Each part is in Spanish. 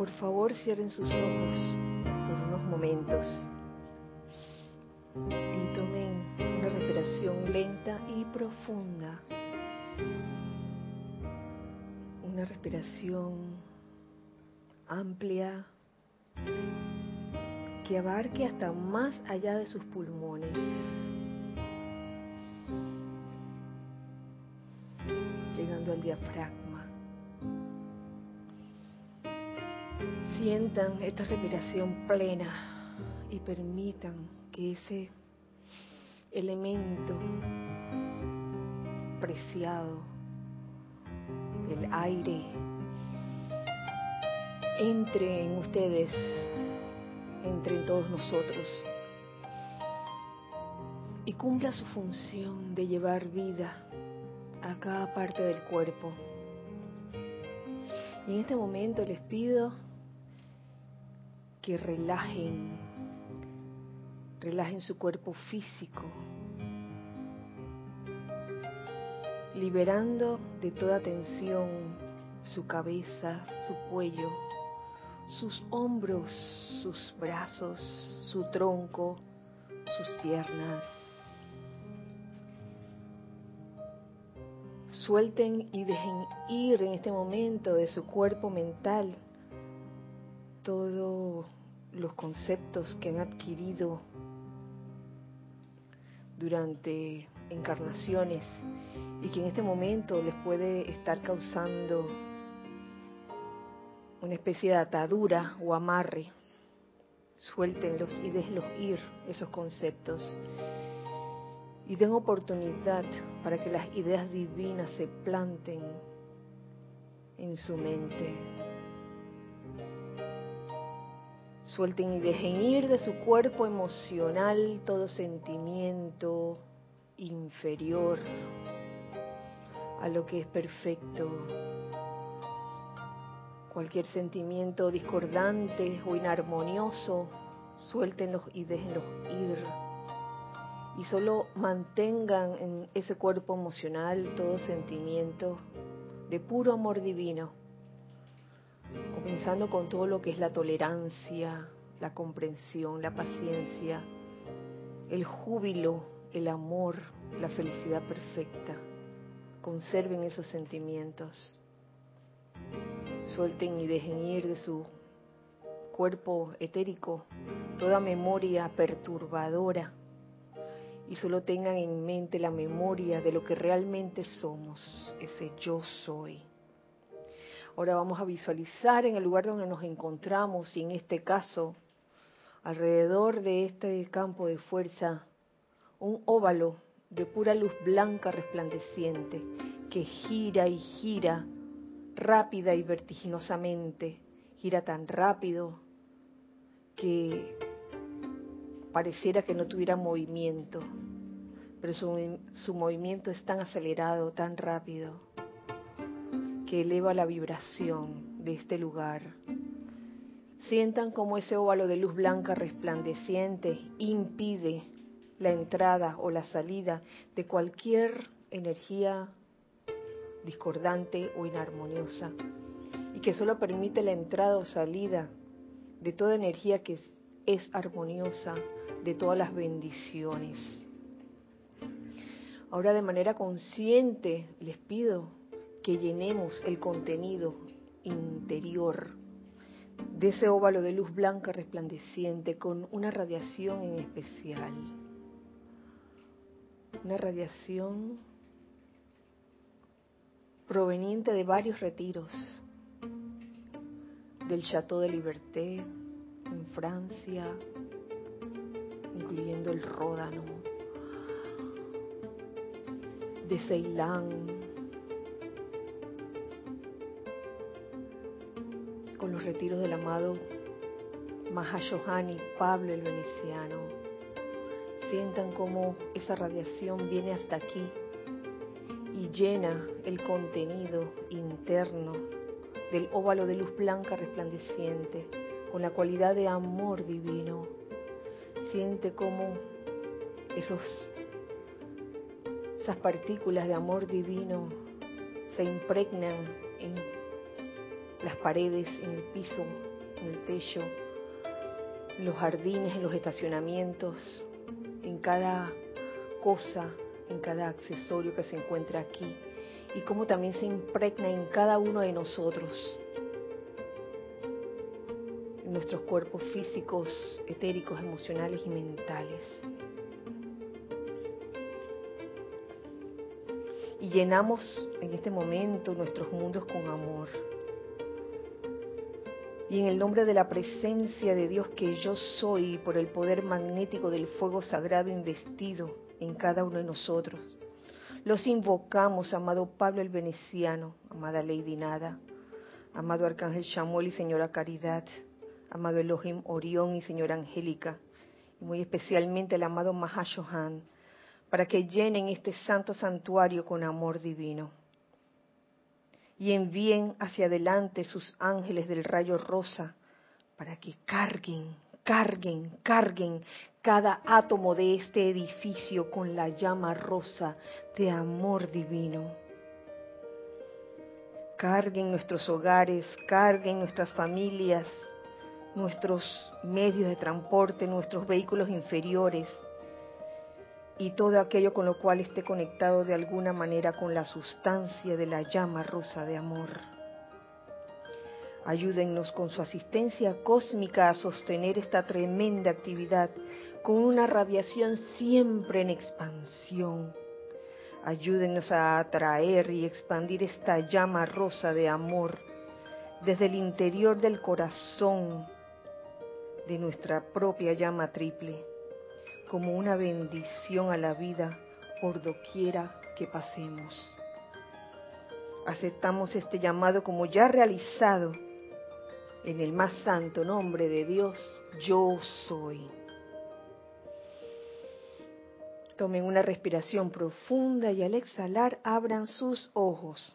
Por favor, cierren sus ojos por unos momentos y tomen una respiración lenta y profunda. Una respiración amplia que abarque hasta más allá de sus pulmones. Sientan esta respiración plena y permitan que ese elemento preciado, el aire, entre en ustedes entre todos nosotros y cumpla su función de llevar vida a cada parte del cuerpo. Y en este momento les pido que relajen, relajen su cuerpo físico, liberando de toda tensión su cabeza, su cuello, sus hombros, sus brazos, su tronco, sus piernas. Suelten y dejen ir en este momento de su cuerpo mental todos los conceptos que han adquirido durante encarnaciones y que en este momento les puede estar causando una especie de atadura o amarre. Suéltenlos y déjenlos ir esos conceptos. Y den oportunidad para que las ideas divinas se planten en su mente. Suelten y dejen ir de su cuerpo emocional todo sentimiento inferior a lo que es perfecto, Cualquier sentimiento discordante o inarmonioso, suéltenlos y déjenlos ir. Y solo mantengan en ese cuerpo emocional todo sentimiento de puro amor divino, comenzando con todo lo que es la tolerancia, la comprensión, la paciencia, el júbilo, el amor, la felicidad perfecta. Conserven esos sentimientos suelten y dejen ir de su cuerpo etérico toda memoria perturbadora y solo tengan en mente la memoria de lo que realmente somos, ese yo soy. Ahora vamos a visualizar en el lugar donde nos encontramos y en este caso, alrededor de este campo de fuerza, un óvalo de pura luz blanca resplandeciente que gira y gira rápida y vertiginosamente, gira tan rápido que pareciera que no tuviera movimiento, pero su, su, movimiento es tan acelerado, tan rápido, que eleva la vibración de este lugar. Sientan como ese óvalo de luz blanca resplandeciente impide la entrada o la salida de cualquier energía discordante o inarmoniosa y que solo permite la entrada o salida de toda energía que es, armoniosa, de todas las bendiciones. Ahora de manera consciente les pido que llenemos el contenido interior de ese óvalo de luz blanca resplandeciente con una radiación en especial. Una radiación proveniente de varios retiros, del Château de Liberté en Francia, incluyendo el Ródano, de Ceilán, retiros del amado Mahashohani Pablo el Veneciano. Sientan cómo esa radiación viene hasta aquí y llena el contenido interno del óvalo de luz blanca resplandeciente con la cualidad de amor divino. Siente cómo esos, esas partículas de amor divino se impregnan en las paredes, en el piso, en el techo, en los jardines, en los estacionamientos, en cada cosa, en cada accesorio que se encuentra aquí y cómo también se impregna en cada uno de nosotros, en nuestros cuerpos físicos, etéricos, emocionales y mentales. Y llenamos en este momento nuestros mundos con amor. Y en el nombre de la presencia de Dios que yo soy, por el poder magnético del fuego sagrado investido en cada uno de nosotros, los invocamos, amado Pablo el Veneciano, amada Lady Nada, amado Arcángel Shamuel y Señora Caridad, amado Elohim Orión y Señora Angélica, y muy especialmente el amado Mahashohan, para que llenen este santo santuario con amor divino. Y envíen hacia adelante sus ángeles del rayo rosa para que carguen, carguen, carguen cada átomo de este edificio con la llama rosa de amor divino. Carguen nuestros hogares, carguen nuestras familias, nuestros medios de transporte, nuestros vehículos inferiores y todo aquello con lo cual esté conectado de alguna manera con la sustancia de la llama rosa de amor. Ayúdennos con su asistencia cósmica a sostener esta tremenda actividad con una radiación siempre en expansión. Ayúdennos a atraer y expandir esta llama rosa de amor desde el interior del corazón de nuestra propia llama triple, como una bendición a la vida por doquiera que pasemos. Aceptamos este llamado como ya realizado en el más santo nombre de Dios, yo soy. Tomen una respiración profunda y al exhalar abran sus ojos.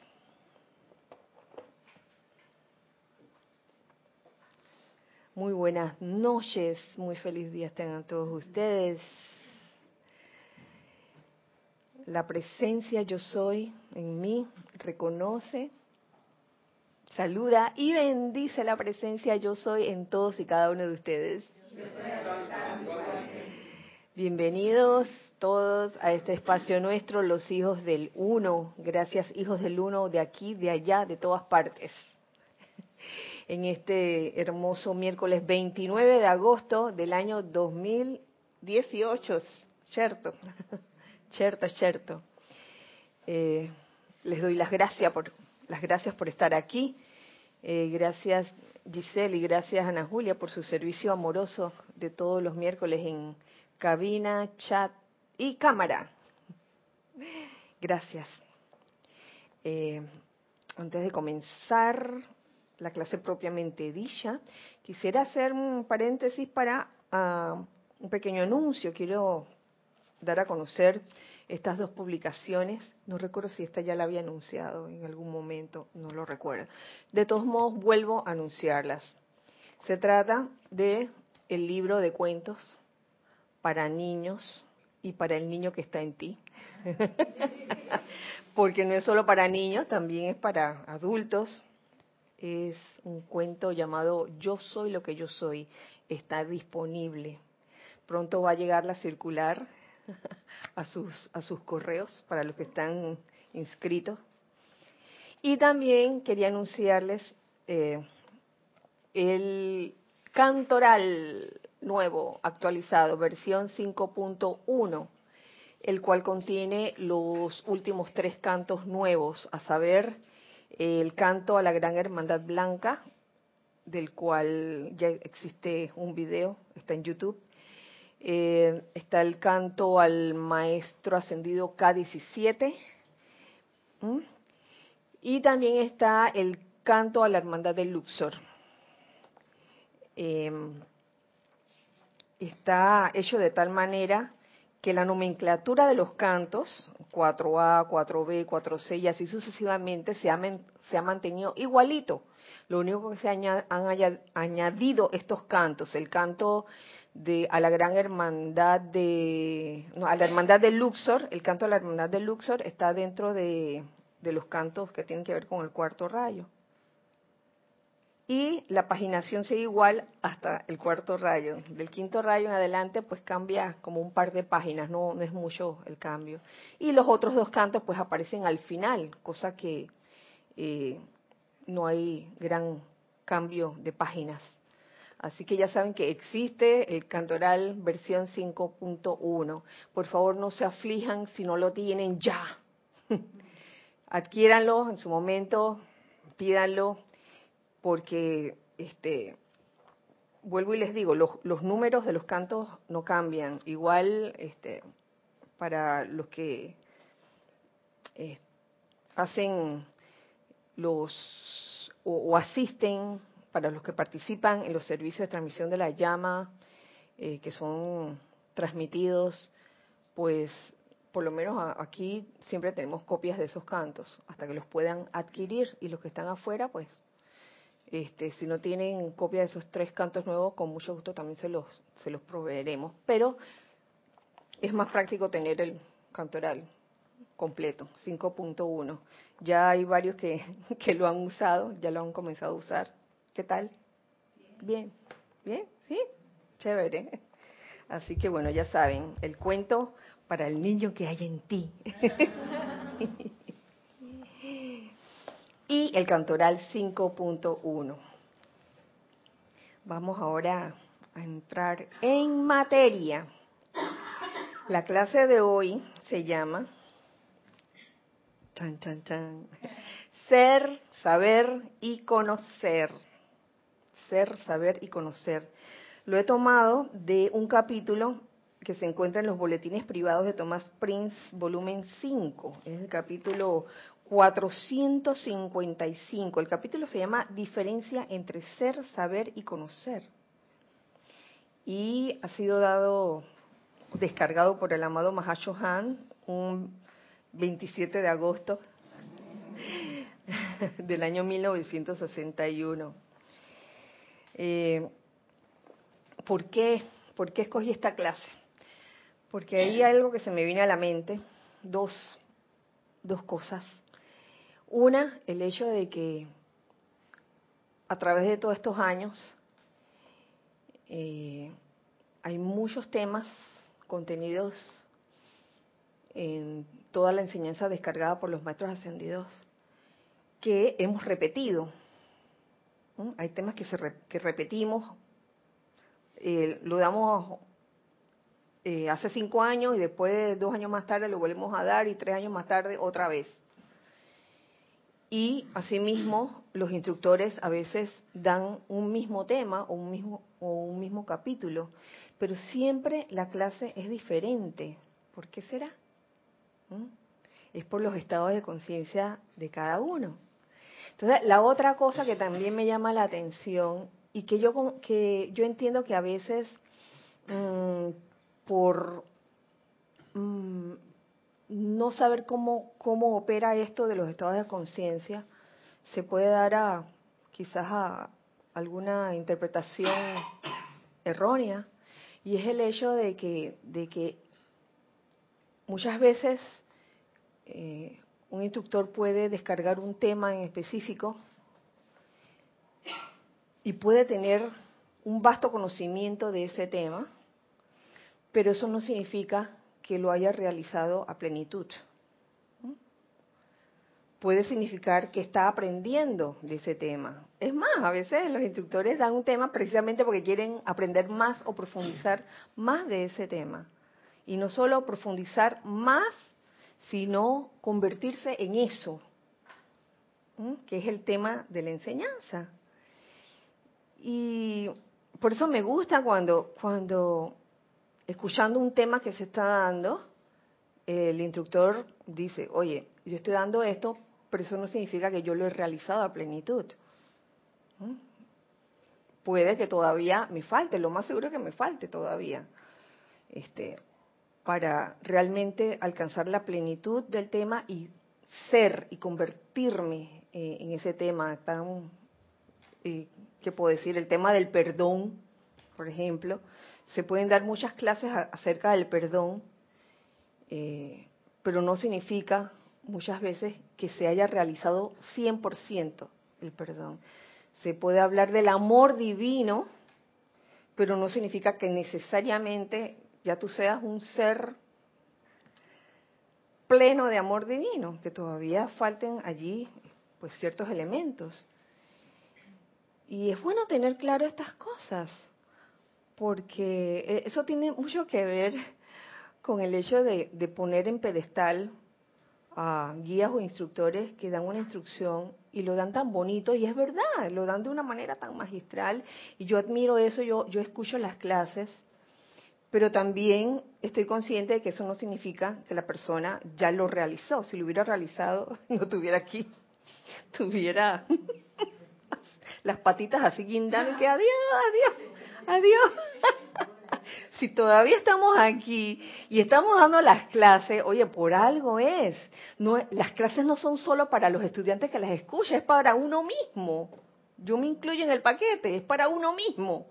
Muy buenas noches, muy feliz día tengan todos ustedes. La presencia yo soy en mí reconoce, saluda y bendice la presencia yo soy en todos y cada uno de ustedes. Bienvenidos todos a este espacio nuestro, los hijos del uno. Gracias, hijos del uno, de aquí, de allá, de todas partes. En este hermoso miércoles 29 de agosto del año 2018, ¿cierto? Cierto, cierto. Eh, les doy las gracias por las gracias por estar aquí. Eh, gracias Giselle y gracias Ana Julia por su servicio amoroso de todos los miércoles en cabina, chat y cámara. Gracias. Eh, antes de comenzar la clase propiamente dicha, quisiera hacer un paréntesis para ah, un pequeño anuncio. Quiero dar a conocer estas dos publicaciones. No recuerdo si esta ya la había anunciado en algún momento, no lo recuerdo. De todos modos, vuelvo a anunciarlas. Se trata de el libro de cuentos para niños y para el niño que está en ti. Porque no es solo para niños, también es para adultos. Es un cuento llamado Yo soy lo que yo soy. Está disponible. Pronto va a llegar la circular a sus, a sus correos para los que están inscritos. Y también quería anunciarles eh, el cantoral nuevo, actualizado, versión 5.1, el cual contiene los últimos tres cantos nuevos, a saber, el canto a la Gran Hermandad Blanca, del cual ya existe un video, está en YouTube. Eh, está el canto al Maestro Ascendido K17. Y también está el canto a la Hermandad de Luxor. Eh, está hecho de tal manera que la nomenclatura de los cantos, 4A, 4B, 4C y así sucesivamente, se ha, mantenido igualito. Lo único que se han añadido estos cantos, el canto de a la gran hermandad de no, a la hermandad de Luxor, el canto a la hermandad de Luxor está dentro de, de los cantos que tienen que ver con el cuarto rayo. Y la paginación sigue igual hasta el cuarto rayo. Del quinto rayo en adelante, pues cambia como un par de páginas, no, no es mucho el cambio. Y los otros dos cantos, pues aparecen al final, cosa que eh, no hay gran cambio de páginas. Así que ya saben que existe el Cantoral versión 5.1. Por favor, no se aflijan si no lo tienen ya. Adquiéranlo en su momento, pídanlo porque este vuelvo y les digo, los, números de los cantos no cambian. Igual este, para los que eh, hacen los o, asisten, para los que participan en los servicios de transmisión de la llama, eh, que son transmitidos, pues por lo menos aquí siempre tenemos copias de esos cantos, hasta que los puedan adquirir y los que están afuera, pues este, si no tienen copia de esos tres cantos nuevos, con mucho gusto también se los, se los proveeremos. Pero es más práctico tener el cantoral completo, 5.1. Ya hay varios que lo han usado, ya lo han comenzado a usar. ¿Qué tal? Bien, bien, sí, chévere. Así que bueno, ya saben, el cuento para el niño que hay en ti. y el cantoral 5.1. Vamos ahora a entrar en materia. La clase de hoy se llama Ser, saber y conocer. Ser, saber y conocer. Lo he tomado de un capítulo que se encuentra en los boletines privados de Thomas Prince, volumen 5. Es el capítulo 455. El capítulo se llama Diferencia entre ser, saber y conocer. Y ha sido dado, descargado por el amado Mahacho Han un 27 de agosto del año 1961. Eh, ¿Por qué? ¿Por qué escogí esta clase? Porque hay algo que se me viene a la mente, dos, dos cosas. Una, el hecho de que a través de todos estos años eh, hay muchos temas contenidos en toda la enseñanza descargada por los maestros ascendidos que hemos repetido. Hay temas que, que repetimos, eh, lo damos eh, hace cinco años y después dos años más tarde lo volvemos a dar y tres años más tarde otra vez. Y asimismo, los instructores a veces dan un mismo tema o un mismo, o un mismo capítulo, pero siempre la clase es diferente. ¿Por qué será? ¿Mm? Es por los estados de conciencia de cada uno. Entonces, la otra cosa que también me llama la atención y que yo, que yo entiendo que a veces mm, por mm, no saber cómo, cómo opera esto de los estados de conciencia, se puede dar a quizás a alguna interpretación errónea, y es el hecho de que, de que muchas veces eh, un instructor puede descargar un tema en específico y puede tener un vasto conocimiento de ese tema, pero eso no significa que lo haya realizado a plenitud. Puede significar que está aprendiendo de ese tema. Es más, a veces los instructores dan un tema precisamente porque quieren aprender más o profundizar más de ese tema. Y no solo profundizar más, sino convertirse en eso, que es el tema de la enseñanza. Y por eso me gusta cuando, cuando escuchando un tema que se está dando, el instructor dice, oye, yo estoy dando esto, pero eso no significa que yo lo he realizado a plenitud. ¿Mm? Puede que todavía me falte, lo más seguro es que me falte todavía, este, para realmente alcanzar la plenitud del tema y ser y convertirme eh, en ese tema tan, eh, ¿qué puedo decir? El tema del perdón, por ejemplo, se pueden dar muchas clases acerca del perdón, eh, pero no significa muchas veces que se haya realizado 100% el perdón. Se puede hablar del amor divino, pero no significa que necesariamente ya tú seas un ser pleno de amor divino, que todavía falten allí pues ciertos elementos. Y es bueno tener claro estas cosas, porque eh, eso tiene mucho que ver con el hecho de, poner en pedestal a guías o instructores que dan una instrucción y lo dan tan bonito, y es verdad, lo dan de una manera tan magistral, y yo admiro eso, yo, yo escucho las clases, pero también estoy consciente de que eso no significa que la persona ya lo realizó, si lo hubiera realizado, no estuviera aquí, tuviera las patitas así guindando que adiós, adiós, adiós. si todavía estamos aquí y estamos dando las clases, oye, por algo es. No, las clases no son solo para los estudiantes que las escuchan, es para uno mismo. Yo me incluyo en el paquete, es para uno mismo.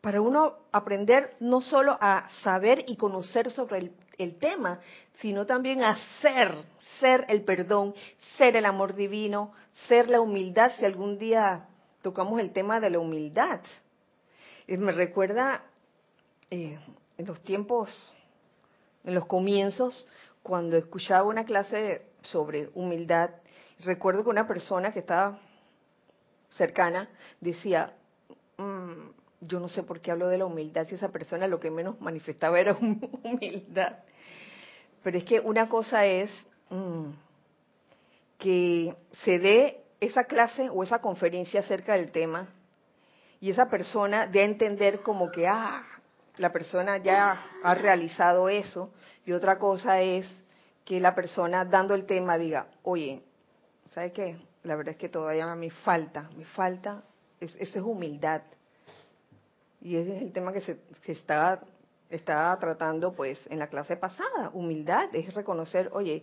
Para uno aprender no solo a saber y conocer sobre el, tema, sino también a ser, ser el perdón, ser el amor divino, ser la humildad, si algún día tocamos el tema de la humildad. Me recuerda eh, en los tiempos, en los comienzos, cuando escuchaba una clase sobre humildad, recuerdo que una persona que estaba cercana decía, mm, yo no sé por qué hablo de la humildad si esa persona lo que menos manifestaba era humildad. Pero es que una cosa es mm, que se dé esa clase o esa conferencia acerca del tema y esa persona de entender como que, ah, la persona ya ha realizado eso y otra cosa es que la persona dando el tema diga, oye, ¿sabe qué? La verdad es que todavía me falta, me falta, eso es humildad. Y ese es el tema que se, se está tratando pues en la clase pasada. Humildad es reconocer, oye,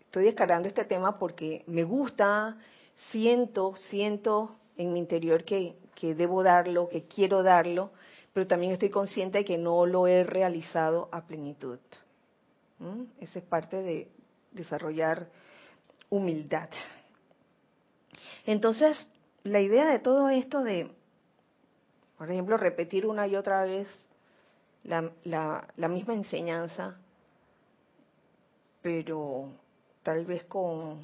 estoy descargando este tema porque me gusta, siento, siento en mi interior que, que debo darlo, que quiero darlo, pero también estoy consciente de que no lo he realizado a plenitud. Esa es parte de desarrollar humildad. Entonces, la idea de todo esto de, por ejemplo, repetir una y otra vez la, la misma enseñanza, pero tal vez con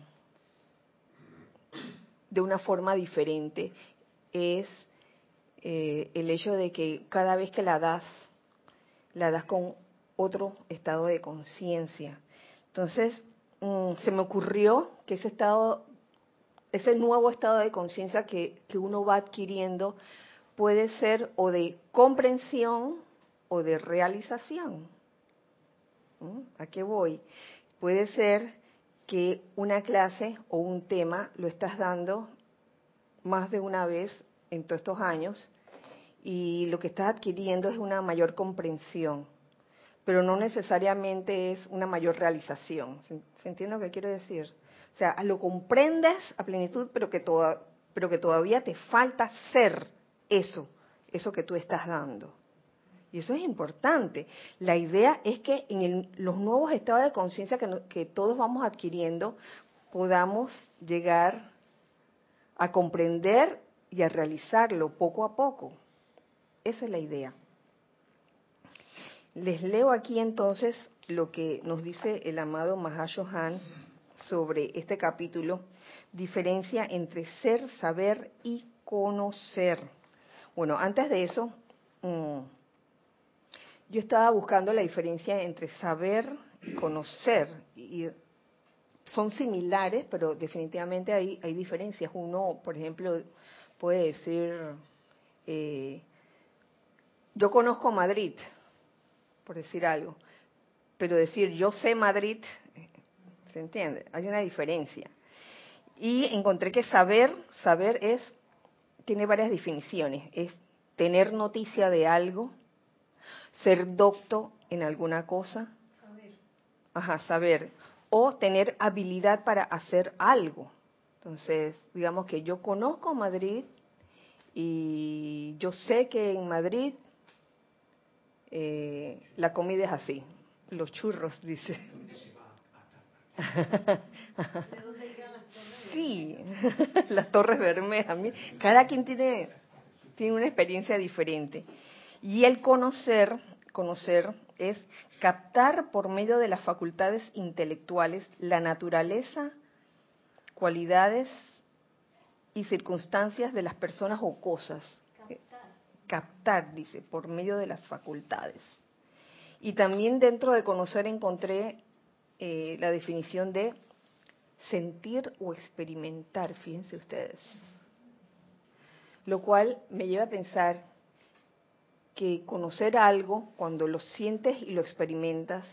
de una forma diferente, es eh, el hecho de que cada vez que la das, la das con otro estado de conciencia. Entonces, mm, se me ocurrió que ese estado, ese nuevo estado de conciencia que, que uno va adquiriendo puede ser o de comprensión o de realización. ¿Mm? ¿A qué voy? Puede ser que una clase o un tema lo estás dando más de una vez en todos estos años y lo que estás adquiriendo es una mayor comprensión, pero no necesariamente es una mayor realización. ¿Se, entiende lo que quiero decir? O sea, lo comprendes a plenitud, pero que, pero que todavía te falta ser eso, eso que tú estás dando. Y eso es importante. La idea es que en los nuevos estados de conciencia que, que todos vamos adquiriendo, podamos llegar a comprender y a realizarlo poco a poco. Esa es la idea. Les leo aquí entonces lo que nos dice el amado Mahashohan sobre este capítulo, diferencia entre ser, saber y conocer. Bueno, antes de eso, mm, yo estaba buscando la diferencia entre saber y conocer. Y son similares, pero definitivamente hay, hay diferencias. Uno, por ejemplo, puede decir, eh, yo conozco Madrid, por decir algo, pero decir yo sé Madrid, ¿se entiende? Hay una diferencia. Y encontré que saber, saber es, tiene varias definiciones, es tener noticia de algo, ser docto en alguna cosa, saber. ajá, saber, o tener habilidad para hacer algo. Entonces, digamos que yo conozco Madrid y yo sé que en Madrid eh, la comida es así, los churros, dice. Sí, las Torres Bermejas. Cada quien tiene, tiene una experiencia diferente. Y el conocer, conocer es captar por medio de las facultades intelectuales la naturaleza, cualidades y circunstancias de las personas o cosas. Captar, captar dice, por medio de las facultades. Y también dentro de conocer encontré eh, la definición de sentir o experimentar, fíjense ustedes. Lo cual me lleva a pensar que conocer algo, cuando lo sientes y lo experimentas,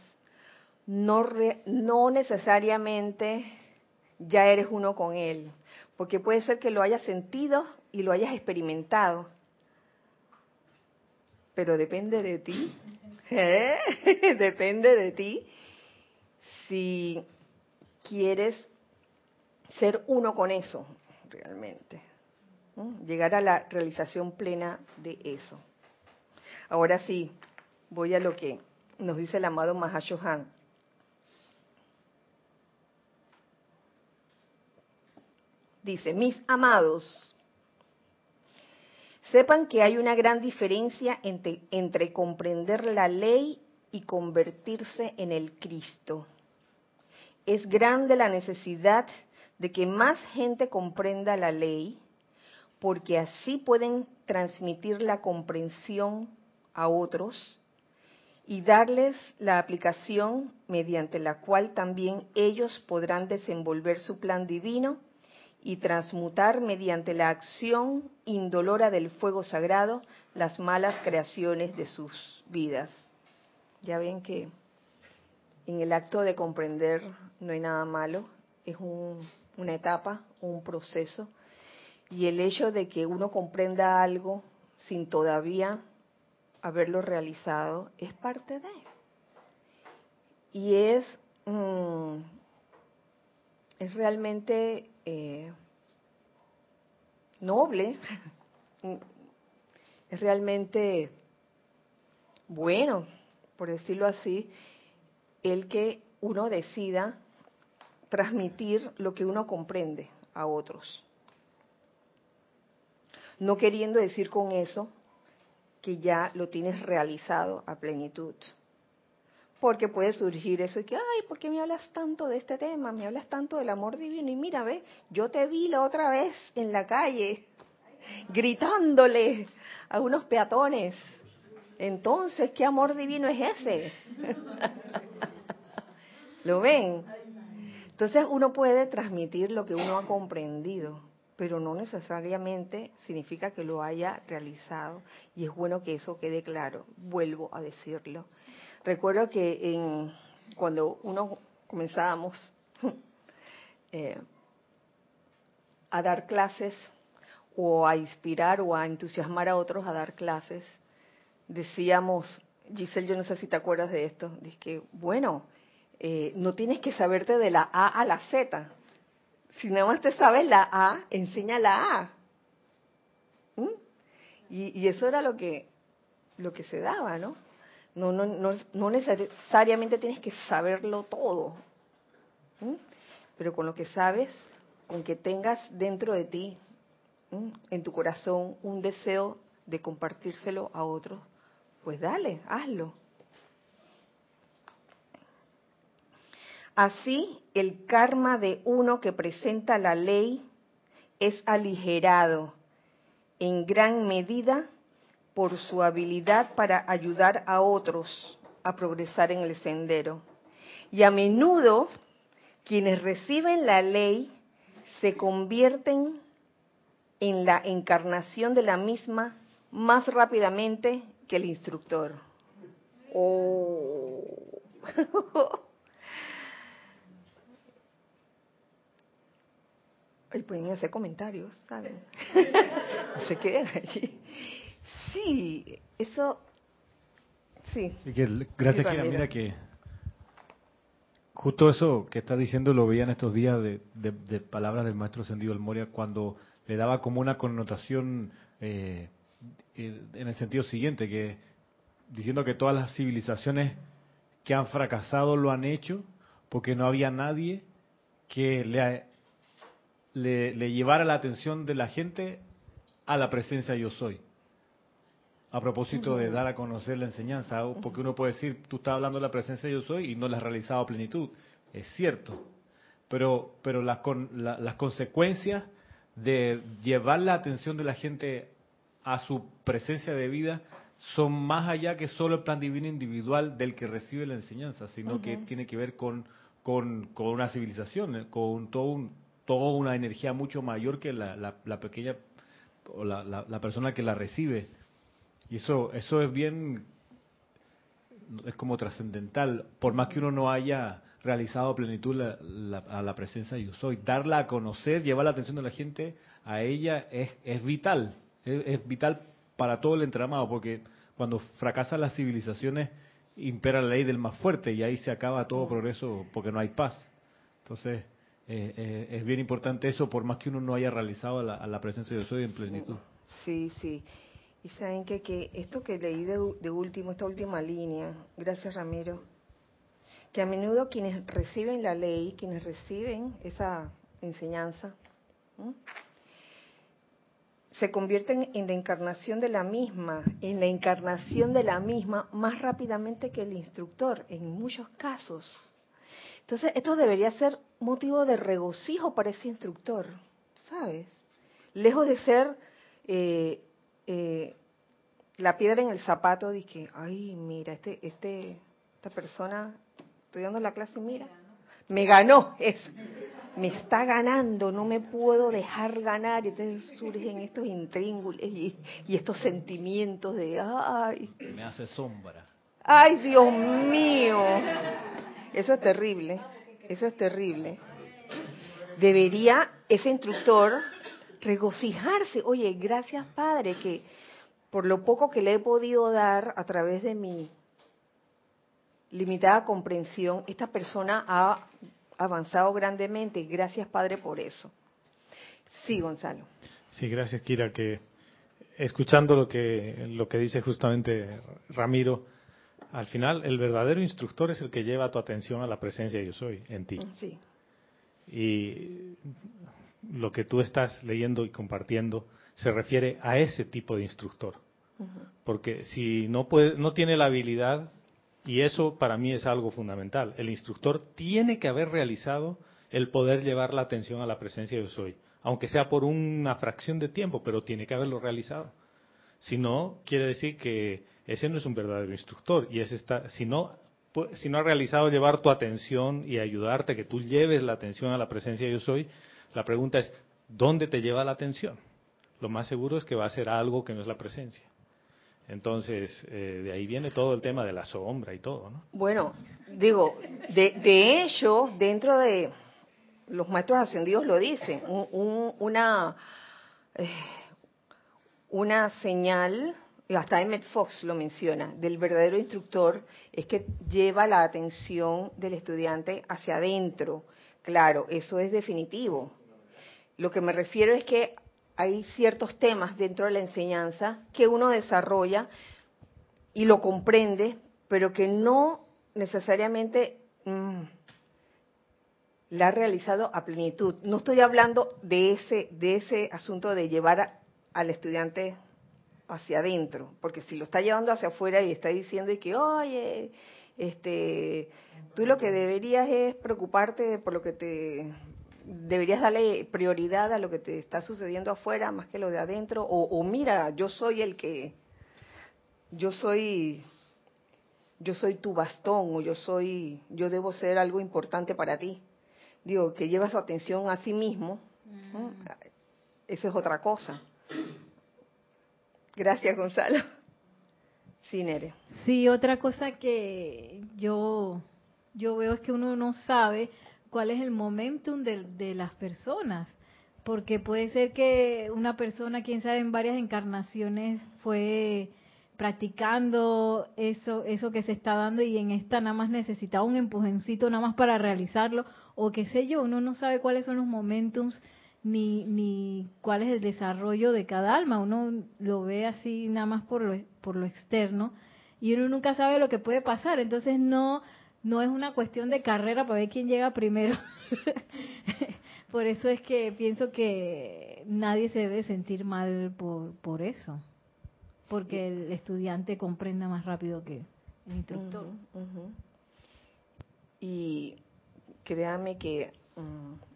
no, no necesariamente ya eres uno con él, porque puede ser que lo hayas sentido y lo hayas experimentado, pero depende de ti, ¿eh? depende de ti si quieres ser uno con eso realmente, llegar a la realización plena de eso. Ahora sí, voy a lo que nos dice el amado Mahashohan. Dice, mis amados, sepan que hay una gran diferencia entre, entre comprender la ley y convertirse en el Cristo. Es grande la necesidad de que más gente comprenda la ley, porque así pueden transmitir la comprensión a otros y darles la aplicación mediante la cual también ellos podrán desenvolver su plan divino y transmutar mediante la acción indolora del fuego sagrado las malas creaciones de sus vidas. Ya ven que en el acto de comprender no hay nada malo, es una etapa, un proceso, y el hecho de que uno comprenda algo sin todavía haberlo realizado es parte de. Y es, mm, es realmente eh, noble, es realmente bueno, por decirlo así, el que uno decida transmitir lo que uno comprende a otros. No queriendo decir con eso que ya lo tienes realizado a plenitud. Porque puede surgir eso y que, ay, ¿por qué me hablas tanto de este tema? Me hablas tanto del amor divino. Y mira, ve, yo te vi la otra vez en la calle, gritándole a unos peatones. Entonces, ¿qué amor divino es ese? ¿Lo ven? Entonces uno puede transmitir lo que uno ha comprendido pero no necesariamente significa que lo haya realizado y es bueno que eso quede claro. Vuelvo a decirlo. Recuerdo que en, cuando uno comenzábamos eh, a dar clases o a inspirar o a entusiasmar a otros a dar clases, decíamos, Giselle, yo no sé si te acuerdas de esto, dice bueno, eh, no tienes que saberte de la A a la Z, si nada más te sabes la A, enseña la A. ¿Mm? Y, eso era lo que, lo que se daba, ¿no? No, no, no, no necesariamente tienes que saberlo todo. ¿Mm? Pero con lo que sabes, con que tengas dentro de ti, ¿Mm? en tu corazón, un deseo de compartírselo a otros, pues dale, hazlo. Así, el karma de uno que presenta la ley es aligerado en gran medida por su habilidad para ayudar a otros a progresar en el sendero. Y a menudo quienes reciben la ley se convierten en la encarnación de la misma más rápidamente que el instructor. Oh. y pueden hacer comentarios, ¿saben? se quedan allí. Sí, eso, sí. gracias, Kira. Mira que justo eso que está diciendo lo veía en estos días de, de, palabras del maestro Sendido del Moria cuando le daba como una connotación eh, en el sentido siguiente, que diciendo que todas las civilizaciones que han fracasado lo han hecho porque no había nadie que le le, llevara la atención de la gente a la presencia yo soy. A propósito de dar a conocer la enseñanza, porque uno puede decir, tú estás hablando de la presencia yo soy y no la has realizado a plenitud. Es cierto, pero, pero las, las consecuencias de llevar la atención de la gente a su presencia de vida son más allá que solo el plan divino individual del que recibe la enseñanza, sino que tiene que ver con, con, con, una civilización, con todo un, toda una energía mucho mayor que la, la, pequeña o la, la, persona que la recibe. Y eso, eso es bien, es como trascendental, por más que uno no haya realizado a plenitud a la presencia de yo soy. Darla a conocer, llevar la atención de la gente a ella es, es vital, es, es vital para todo el entramado, porque cuando fracasan las civilizaciones impera la ley del más fuerte y ahí se acaba todo progreso porque no hay paz. Entonces, eh, eh, es bien importante eso, por más que uno no haya realizado la, presencia de Dios soy en plenitud. Sí, sí. Y saben que, que esto que leí de, último, esta última línea, gracias Ramiro, que a menudo quienes reciben la ley, quienes reciben esa enseñanza, se convierten en la encarnación de la misma, en la encarnación de la misma más rápidamente que el instructor, en muchos casos. Entonces, esto debería ser motivo de regocijo para ese instructor, ¿sabes? Lejos de ser eh, eh, la piedra en el zapato de que, ay, mira, este, este, esta persona, estoy dando la clase, mira, me ganó, eso, me está ganando, no me puedo dejar ganar, y entonces surgen estos intríngulos y, y estos sentimientos de, ay. Me hace sombra. Ay, Dios mío. Eso es terrible, eso es terrible. Debería ese instructor regocijarse. Oye, gracias Padre, que por lo poco que le he podido dar a través de mi limitada comprensión, esta persona ha avanzado grandemente. Gracias Padre por eso. Sí, Gonzalo. Sí, gracias Kira, que escuchando lo que, lo que dice justamente Ramiro, al final, el verdadero instructor es el que lleva tu atención a la presencia de yo soy en ti. Sí. Y lo que tú estás leyendo y compartiendo se refiere a ese tipo de instructor. Porque si no, puede, no tiene la habilidad, y eso para mí es algo fundamental, el instructor tiene que haber realizado el poder llevar la atención a la presencia de yo soy, aunque sea por una fracción de tiempo, pero tiene que haberlo realizado. Si no, quiere decir que ese no es un verdadero instructor y ese si no, si no ha realizado llevar tu atención y ayudarte que tú lleves la atención a la presencia yo soy, la pregunta es, ¿dónde te lleva la atención? Lo más seguro es que va a ser algo que no es la presencia. Entonces, eh, de ahí viene todo el tema de la sombra y todo, ¿no? Bueno, digo, de, de hecho, dentro de los maestros ascendidos lo dicen, una, eh, una señal hasta Emmett Fox lo menciona, del verdadero instructor es que lleva la atención del estudiante hacia adentro. Claro, eso es definitivo. Lo que me refiero es que hay ciertos temas dentro de la enseñanza que uno desarrolla y lo comprende, pero que no necesariamente mm, la ha realizado a plenitud. No estoy hablando de ese, de ese asunto de llevar al estudiante hacia adentro, porque si lo está llevando hacia afuera y está diciendo y que, oye, este, tú lo que deberías es preocuparte por lo que te, deberías darle prioridad a lo que te está sucediendo afuera más que lo de adentro, o, o mira, yo soy el que, yo soy, yo soy tu bastón, o yo soy, yo debo ser algo importante para ti. Digo, que lleva su atención a sí mismo, mm. esa es otra cosa. Gracias, Gonzalo. Sí, Nere. Sí, otra cosa que yo, yo veo es que uno no sabe cuál es el momentum de, de las personas porque puede ser que una persona, quién sabe, en varias encarnaciones fue practicando eso, eso que se está dando y en esta nada más necesitaba un empujoncito nada más para realizarlo o qué sé yo, uno no sabe cuáles son los momentums ni, ni cuál es el desarrollo de cada alma. Uno lo ve así nada más por lo, por lo externo y uno nunca sabe lo que puede pasar. Entonces no, no es una cuestión de carrera para ver quién llega primero. Por eso es que pienso que nadie se debe sentir mal por, por eso, porque el estudiante comprenda más rápido que el instructor. Y créame que mm,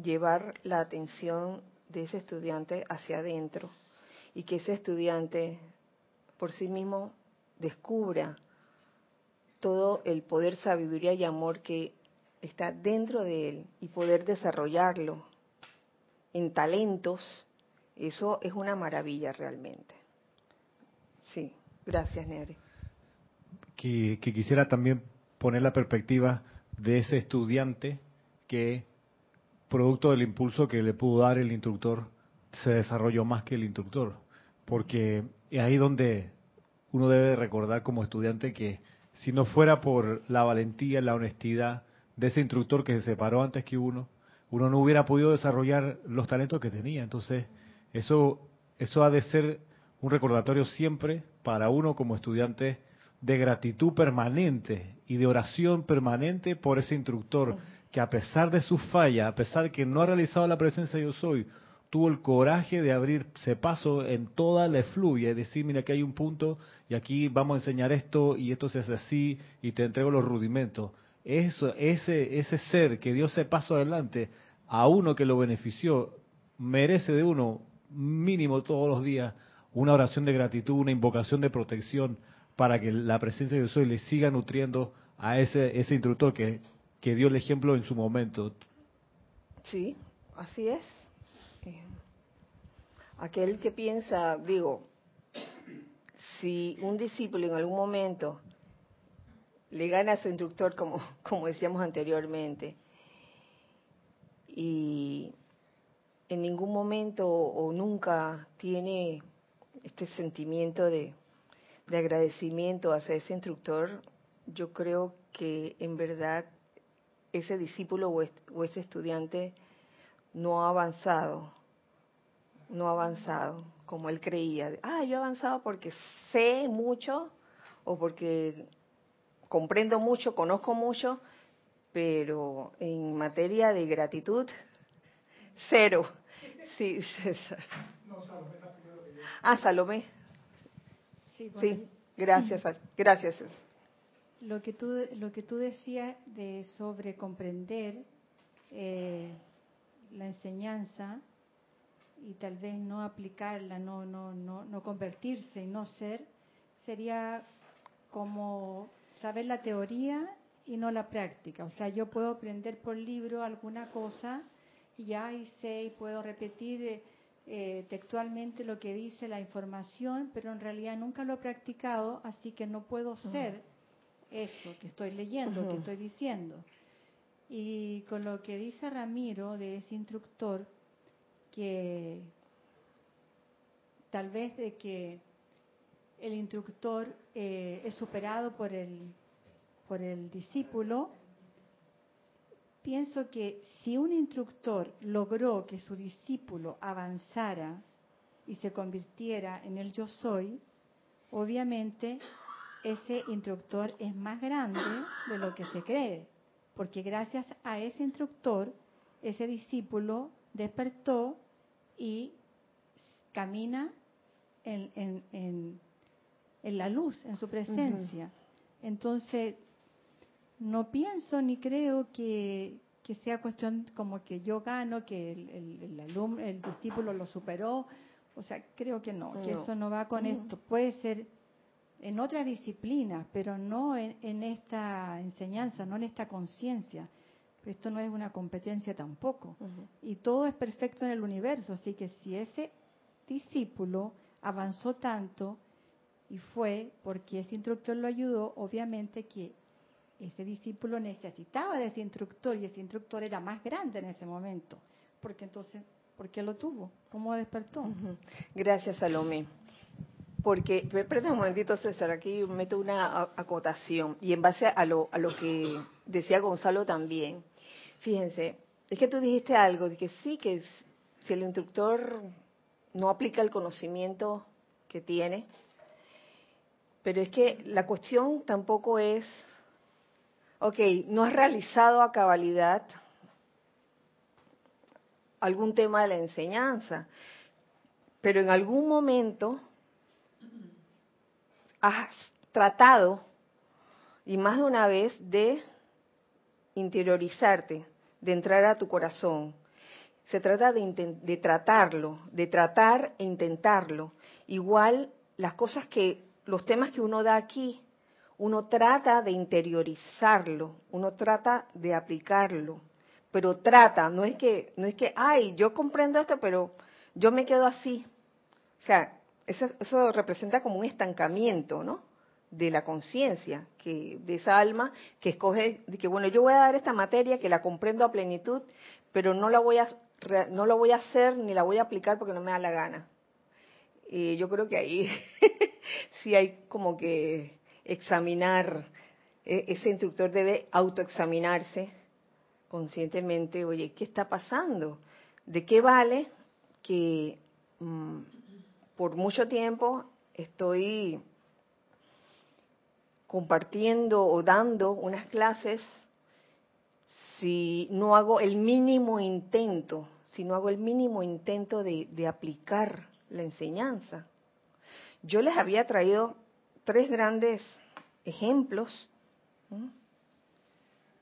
llevar la atención de ese estudiante hacia adentro y que ese estudiante por sí mismo descubra todo el poder, sabiduría y amor que está dentro de él y poder desarrollarlo en talentos, eso es una maravilla realmente. Sí, gracias Nere. Que, que quisiera también poner la perspectiva de ese estudiante que, producto del impulso que le pudo dar el instructor, se desarrolló más que el instructor. Porque es ahí donde uno debe recordar como estudiante que si no fuera por la valentía, la honestidad, de ese instructor que se separó antes que uno, uno no hubiera podido desarrollar los talentos que tenía. Entonces, eso, eso ha de ser un recordatorio siempre para uno como estudiante de gratitud permanente y de oración permanente por ese instructor que a pesar de su falla, a pesar que no ha realizado la presencia yo soy, tuvo el coraje de abrirse paso en toda la efluvia y decir, mira, aquí hay un punto y aquí vamos a enseñar esto y esto se hace así y te entrego los rudimentos eso, ese, ese ser que dio ese paso adelante a uno que lo benefició, merece de uno mínimo todos los días una oración de gratitud, una invocación de protección para que la presencia de Dios le siga nutriendo a ese, ese instructor que, que dio el ejemplo en su momento. Sí, así es. Aquel que piensa, digo, si un discípulo en algún momento le gana a su instructor, como, como decíamos anteriormente. Y en ningún momento o nunca tiene este sentimiento de, de agradecimiento hacia ese instructor, yo creo que en verdad ese discípulo o ese estudiante no ha avanzado, no ha avanzado como él creía. Ah, yo he avanzado porque sé mucho o porque comprendo mucho, conozco mucho, pero en materia de gratitud, cero. Sí, César. No, Salomé Ah, Salomé. Sí, gracias, gracias. Lo que tú, lo que tú decías de sobre comprender eh, la enseñanza y tal vez no aplicarla, no, no, no, no convertirse y no ser, sería como saber la teoría y no la práctica. O sea, yo puedo aprender por libro alguna cosa y ya y sé y puedo repetir eh, eh, textualmente lo que dice la información, pero en realidad nunca lo he practicado, así que no puedo ser eso que estoy leyendo, que estoy diciendo. Y con lo que dice Ramiro de ese instructor, que tal vez de que el instructor eh, es superado por el, por el discípulo, pienso que si un instructor logró que su discípulo avanzara y se convirtiera en el yo soy, obviamente ese instructor es más grande de lo que se cree, porque gracias a ese instructor, ese discípulo despertó y camina en, en la luz, en su presencia. Entonces, no pienso ni creo que, sea cuestión como que yo gano, que el, alumno, el discípulo lo superó. O sea, creo que no, que eso no va con esto. Puede ser en otra disciplina, pero no en, esta enseñanza, no en esta conciencia. Esto no es una competencia tampoco. Y todo es perfecto en el universo, así que si ese discípulo avanzó tanto, y fue porque ese instructor lo ayudó, obviamente que ese discípulo necesitaba de ese instructor y ese instructor era más grande en ese momento. Porque entonces, ¿por qué lo tuvo? ¿Cómo despertó? Gracias, Salomé. Porque, perdón un momentito, César, aquí meto una acotación. Y en base a lo, a lo que decía Gonzalo también, fíjense, es que tú dijiste algo, de que sí, que si el instructor no aplica el conocimiento que tiene, pero es que la cuestión tampoco es, ok, no has realizado a cabalidad algún tema de la enseñanza, pero en algún momento has tratado, y más de una vez, de interiorizarte, de entrar a tu corazón. Se trata de, de tratarlo, de tratar e intentarlo. Igual las cosas que, los temas que uno da aquí, uno trata de interiorizarlo, uno trata de aplicarlo, pero trata, no es que, no es que, ay, yo comprendo esto, pero yo me quedo así. O sea, eso, eso representa como un estancamiento, ¿no? De la conciencia, que de esa alma que escoge, de que bueno, yo voy a dar esta materia que la comprendo a plenitud, pero no la voy a, no la voy a hacer ni la voy a aplicar porque no me da la gana. Y yo creo que ahí sí hay como que examinar, e, ese instructor debe autoexaminarse conscientemente, oye, ¿qué está pasando? ¿De qué vale que mm, por mucho tiempo estoy compartiendo o dando unas clases si no hago el mínimo intento, si no hago el mínimo intento de, aplicar la enseñanza? Yo les había traído tres grandes ejemplos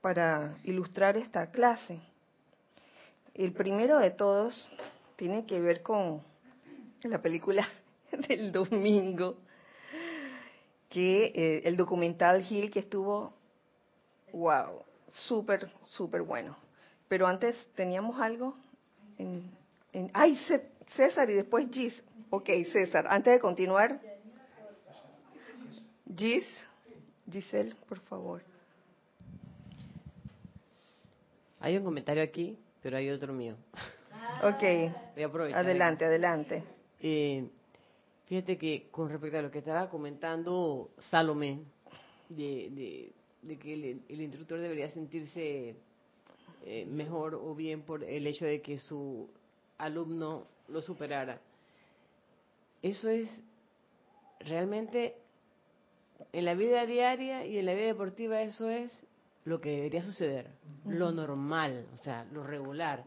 para ilustrar esta clase. El primero de todos tiene que ver con la película del domingo, que eh, el documental Gil que estuvo, wow, súper, súper bueno. Pero antes teníamos algo en, en ay, César y después Gis. Ok, César, antes de continuar, Gis, Giselle, por favor. Hay un comentario aquí, pero hay otro mío. Ok. Adelante, adelante. Eh, fíjate que con respecto a lo que estaba comentando Salomé, de, que el, instructor debería sentirse eh, mejor o bien por el hecho de que su alumno lo superara. Eso es realmente en la vida diaria y en la vida deportiva eso es lo que debería suceder, lo normal, o sea, lo regular.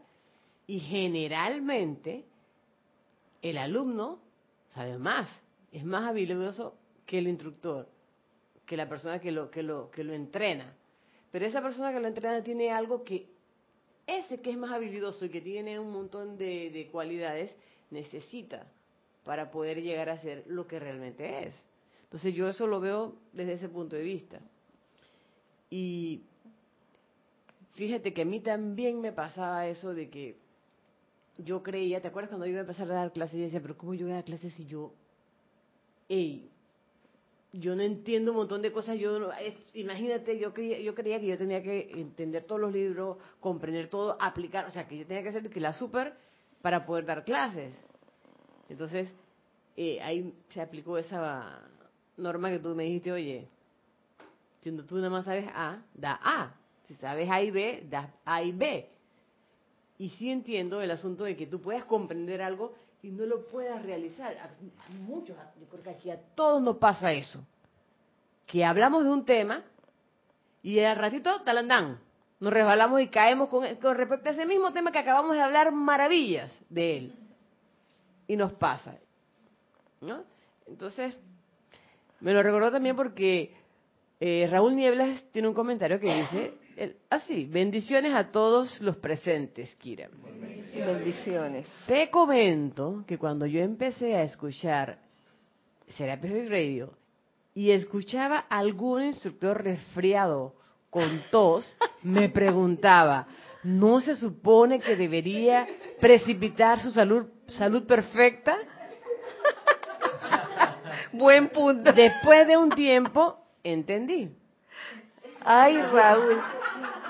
Y generalmente el alumno sabe más, es más habilidoso que el instructor, que la persona que lo, que lo, que lo entrena. Pero esa persona que lo entrena tiene algo que ese que es más habilidoso y que tiene un montón de, de cualidades necesita para poder llegar a ser lo que realmente es. Entonces yo eso lo veo desde ese punto de vista. Y fíjate que a mí también me pasaba eso de que yo creía, ¿te acuerdas cuando yo iba a empezar a dar clases? Yo decía, pero ¿cómo yo voy a dar clases si yo, hey, yo no entiendo un montón de cosas, yo imagínate, yo creía, yo creía que yo tenía que entender todos los libros, comprender todo, aplicar, o sea, que yo tenía que hacer que la super para poder dar clases. Entonces, eh, ahí se aplicó esa norma que tú me dijiste, oye, si tú nada más sabes A, da A. Si sabes A y B, da A y B. Y sí entiendo el asunto de que tú puedas comprender algo y no lo puedas realizar. A, muchos, yo creo que aquí a todos nos pasa eso. Que hablamos de un tema y al ratito talandán. Nos resbalamos y caemos con, con respecto a ese mismo tema que acabamos de hablar maravillas de él. Y nos pasa. ¿no? Entonces, me lo recordó también porque eh, Raúl Nieblas tiene un comentario que dice así, bendiciones a todos los presentes, Kira. Bendiciones. Te comento que cuando yo empecé a escuchar Serapis Radio y escuchaba algún instructor resfriado con tos, me preguntaba, ¿no se supone que debería precipitar su salud, salud perfecta? Buen punto. Después de un tiempo, entendí. Ay, Raúl.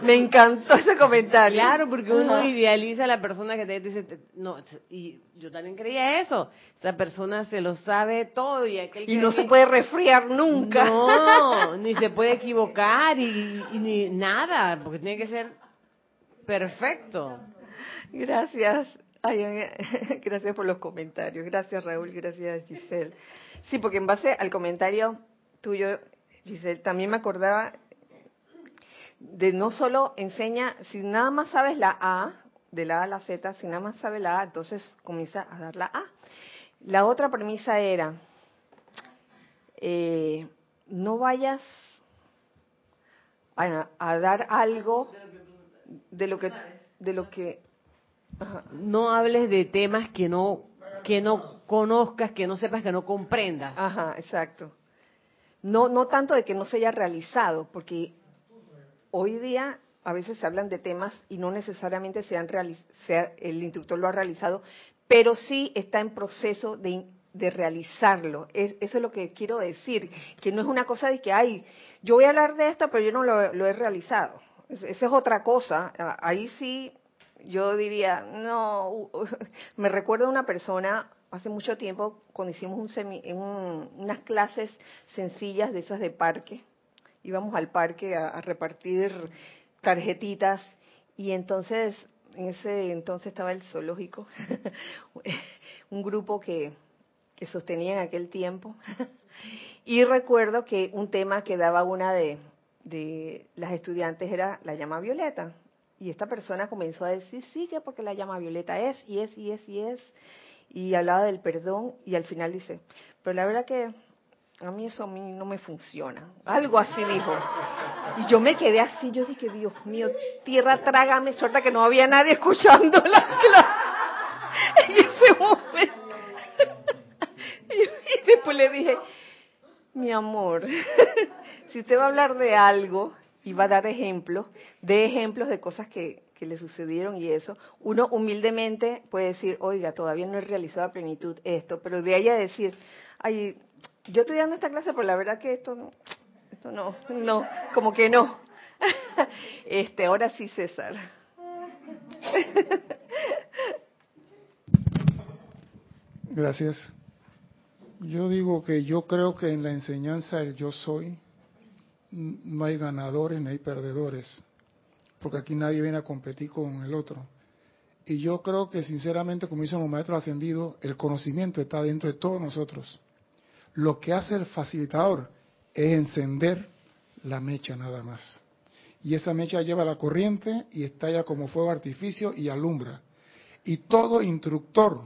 Me encantó ese comentario. Claro, porque uno idealiza a la persona que te dice, no, y yo también creía eso. Esa persona se lo sabe todo y aquel Y no se puede resfriar nunca. No, ni se puede equivocar y, ni nada, porque tiene que ser perfecto. Gracias. gracias por los comentarios. Gracias, Raúl. Gracias, Giselle. Sí, porque en base al comentario tuyo, Giselle, también me acordaba de no solo enseña, si nada más sabes la A, de la A a la Z, si nada más sabe la A, entonces comienza a dar la A. La otra premisa era, eh, no vayas a, dar algo de lo que de lo que no hables de temas que no que no conozcas, que no sepas, que no comprendas. Ajá, exacto. No no tanto de que no se haya realizado, porque hoy día a veces se hablan de temas y no necesariamente se han sea, el instructor lo ha realizado, pero sí está en proceso de, de realizarlo. eso es lo que quiero decir, que no es una cosa de que, ay, yo voy a hablar de esto, pero yo no lo, he realizado. Esa es otra cosa. Ahí sí yo diría, no, me recuerdo una persona hace mucho tiempo cuando hicimos un semi, unas clases sencillas de esas de parque. Íbamos al parque a, repartir tarjetitas y entonces, en ese entonces estaba el zoológico, un grupo que, que sostenía en aquel tiempo. Y recuerdo que un tema que daba una de, las estudiantes era la llama violeta. Y esta persona comenzó a decir, sí, que porque la llama violeta es, y es, y es, y es. Y hablaba del perdón y al final dice, pero la verdad que a mí eso a mí no me funciona. Algo así dijo. Y yo me quedé así, yo dije, Dios mío, tierra trágame, suerte que no había nadie escuchando la clase en ese momento. Y después le dije, mi amor, si usted va a hablar de algo y va a dar ejemplos, de ejemplos de cosas que, le sucedieron y eso, uno humildemente puede decir, oiga, todavía no he realizado a plenitud esto, pero de ahí a decir, ay, yo estoy dando esta clase, pero la verdad que esto no, esto no, no, como que no. Este, ahora sí, César. Gracias. Yo digo que yo creo que en la enseñanza del yo soy no hay ganadores ni hay perdedores, porque aquí nadie viene a competir con el otro. Y yo creo que sinceramente, como dicen los maestros ascendidos, el conocimiento está dentro de todos nosotros. Lo que hace el facilitador es encender la mecha nada más. Y esa mecha lleva la corriente y estalla como fuego artificio y alumbra. Y todo instructor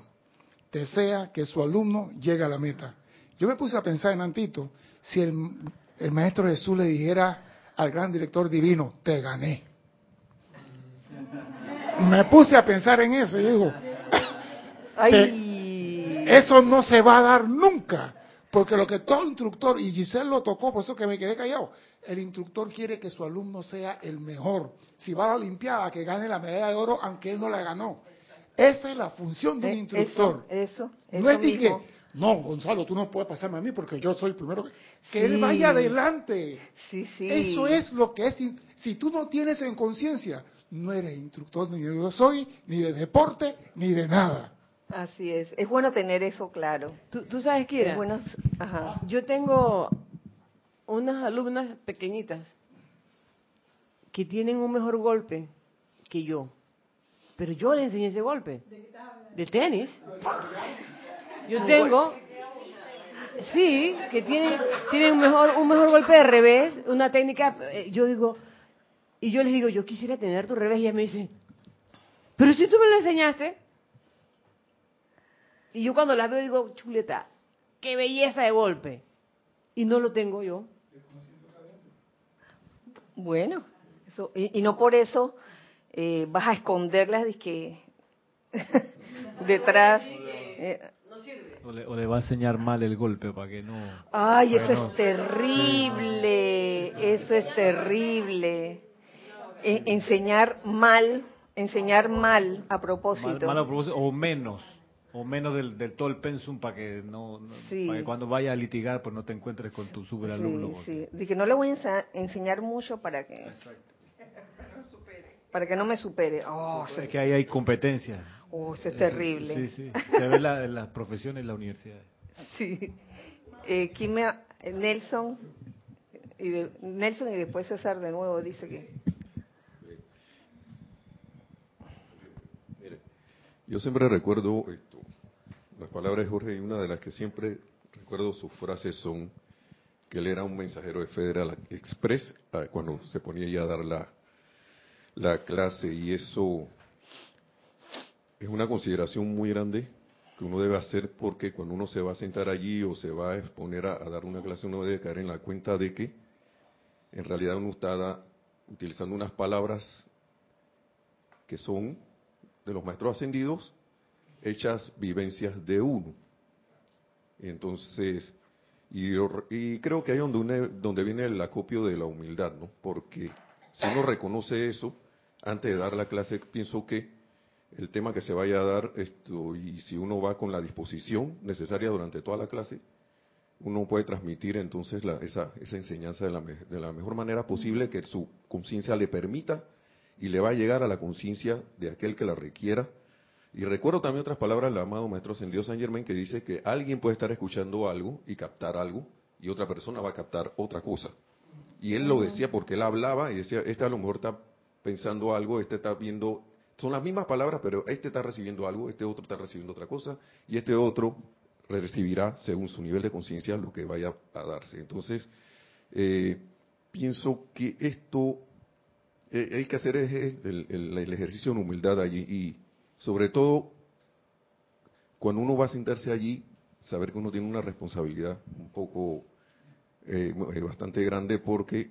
desea que su alumno llegue a la meta. Yo me puse a pensar en Antito, si el, Maestro Jesús le dijera al gran director divino, te gané. Me puse a pensar en eso y digo, eso no se va a dar nunca. Porque lo que todo instructor, y Giselle lo tocó, por eso que me quedé callado, el instructor quiere que su alumno sea el mejor. Si va a la Olimpiada, que gane la medalla de oro, aunque él no la ganó. Esa es la función de un eh, instructor. Eso, no es que, no, Gonzalo, tú no puedes pasarme a mí porque yo soy el primero. Que, él vaya adelante. Sí, sí. Eso es lo que es. Si tú no tienes en conciencia, no eres instructor ni de yo soy, ni de deporte, ni de nada. Así es. Es bueno tener eso claro. Tú, sabes, qué bueno, Ajá. yo tengo unas alumnas pequeñitas que tienen un mejor golpe que yo. Pero yo le enseñé ese golpe. ¿De tenis? Yo tengo... Sí, que tiene, tiene un, mejor, un mejor golpe de revés, una técnica... Eh, yo digo... Y yo les digo, yo quisiera tener tu revés. Y ella me dice, pero si tú me lo enseñaste. Y yo cuando la veo digo, chuleta, qué belleza de golpe. Y no lo tengo yo. Bueno, eso, y no por eso eh, vas a esconderlas de que detrás. Eh, o, le, va a enseñar mal el golpe para que no. Ay, eso es terrible, eso es terrible. enseñar mal, enseñar mal a propósito. Mal, a propósito o menos o menos del, del, todo el pensum para que no, para que cuando vaya a litigar pues no te encuentres con tu superalumno. Sí, sí. que no le voy a enseñar mucho para que para que no me supere. Oh, es que ahí hay competencia. Oh, eso es terrible. Sí, sí. Se ve la, en las profesiones en la universidad. Sí. Eh, Nelson, y Nelson y después César de nuevo dice que... yo siempre recuerdo esto, las palabras de Jorge y una de las que siempre recuerdo sus frases son que él era un mensajero de Federal Express ah, cuando se ponía ya a dar la, la clase y eso es una consideración muy grande que uno debe hacer porque cuando uno se va a sentar allí o se va a exponer a, dar una clase, uno debe caer en la cuenta de que en realidad uno está utilizando unas palabras que son de los maestros ascendidos, hechas vivencias de uno. Entonces, y, creo que ahí donde, donde viene el acopio de la humildad, ¿no? Porque si uno reconoce eso, antes de dar la clase, pienso que el tema que se vaya a dar, esto, y si uno va con la disposición necesaria durante toda la clase, uno puede transmitir entonces esa, esa, enseñanza de la, de la, mejor manera posible que su conciencia le permita y le va a llegar a la conciencia de aquel que la requiera. Y recuerdo también otras palabras del amado Maestro Ascendido San Germain que dice que alguien puede estar escuchando algo y captar algo y otra persona va a captar otra cosa. Y él lo decía porque él hablaba y decía, este a lo mejor está pensando algo, este está viendo son las mismas palabras, pero este está recibiendo algo, este otro está recibiendo otra cosa, y este otro recibirá, según su nivel de conciencia, lo que vaya a darse. Entonces, eh, pienso que esto eh, hay que hacer el, ejercicio de humildad allí, y sobre todo, cuando uno va a sentarse allí, saber que uno tiene una responsabilidad un poco eh, bastante grande porque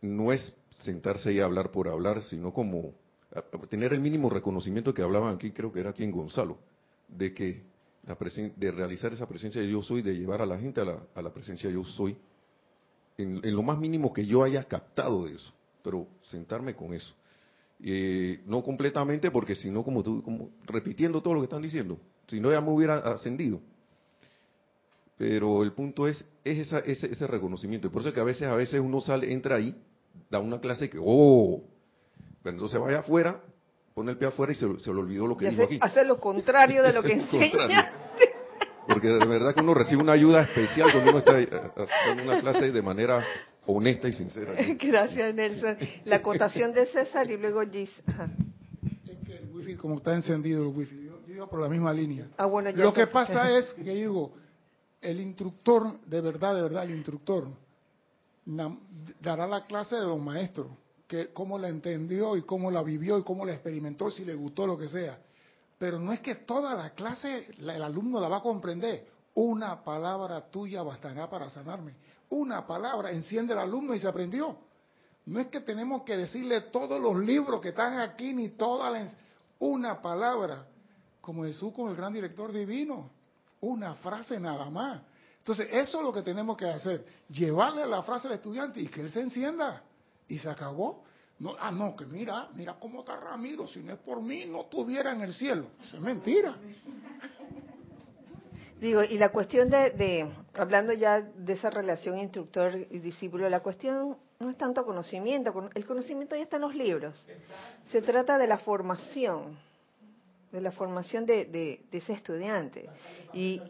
no es sentarse y hablar por hablar, sino como tener el mínimo reconocimiento que hablaban aquí, creo que era aquí en Gonzalo, de que la de realizar esa presencia de yo soy, de llevar a la gente a la, a la presencia de yo soy, en, lo más mínimo que yo haya captado de eso, pero sentarme con eso. Eh, no completamente, porque si no, como tú, como repitiendo todo lo que están diciendo, si no ya me hubiera ascendido. Pero el punto es, es esa, ese, ese reconocimiento. Y por eso es que a veces, a veces uno sale, entra ahí da una clase que, oh, pero entonces vaya afuera, pone el pie afuera y se, se le olvidó lo que dijo aquí. Hace lo contrario de lo que enseña. Porque de verdad que uno recibe una ayuda especial cuando uno está haciendo una clase de manera honesta y sincera. Gracias, Nelson. La acotación de César y luego Gis. Es que el wifi, como está encendido el wifi, yo, iba por la misma línea. Ah, bueno, Lo que pasa es que digo, el instructor, de verdad, de verdad, el instructor, dará la clase de los maestros, que cómo la entendió y cómo la vivió y cómo la experimentó, si le gustó lo que sea. Pero no es que toda la clase el alumno la va a comprender. Una palabra tuya bastará para sanarme. Una palabra enciende al alumno y se aprendió. No es que tenemos que decirle todos los libros que están aquí ni toda la una palabra, como Jesús con el gran director divino, una frase nada más. Entonces, eso es lo que tenemos que hacer, llevarle la frase al estudiante y que él se encienda. Y se acabó. No, ah, no, que mira, mira cómo está Ramiro, si no es por mí, no estuviera en el cielo. Eso es mentira. Digo, y la cuestión de, de, hablando ya de esa relación instructor y discípulo, la cuestión no es tanto conocimiento, el conocimiento ya está en los libros. Se trata de la formación de la formación de, ese estudiante. Y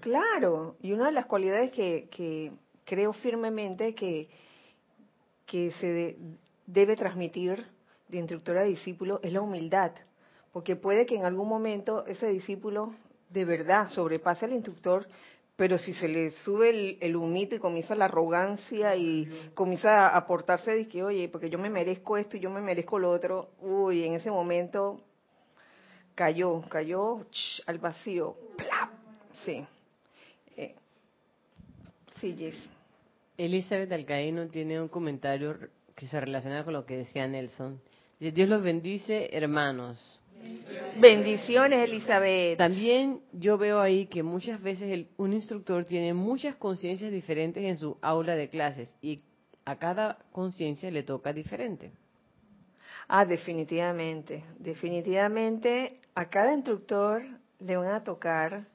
claro, y una de las cualidades que, creo firmemente que, que se debe transmitir de instructor a discípulo es la humildad, porque puede que en algún momento ese discípulo de verdad sobrepase al instructor, pero si se le sube el, el, humito y comienza la arrogancia y comienza a aportarse de que, oye, porque yo me merezco esto y yo me merezco lo otro, uy, en ese momento cayó, cayó al vacío. ¡Plap! Sí. Eh, sí, Jess. Elizabeth Alcaíno tiene un comentario que se relaciona con lo que decía Nelson. Dios los bendice, hermanos. Bendiciones, Elizabeth. También yo veo ahí que muchas veces un instructor tiene muchas conciencias diferentes en su aula de clases y a cada conciencia le toca diferente. Ah, definitivamente, definitivamente a cada instructor le van a tocar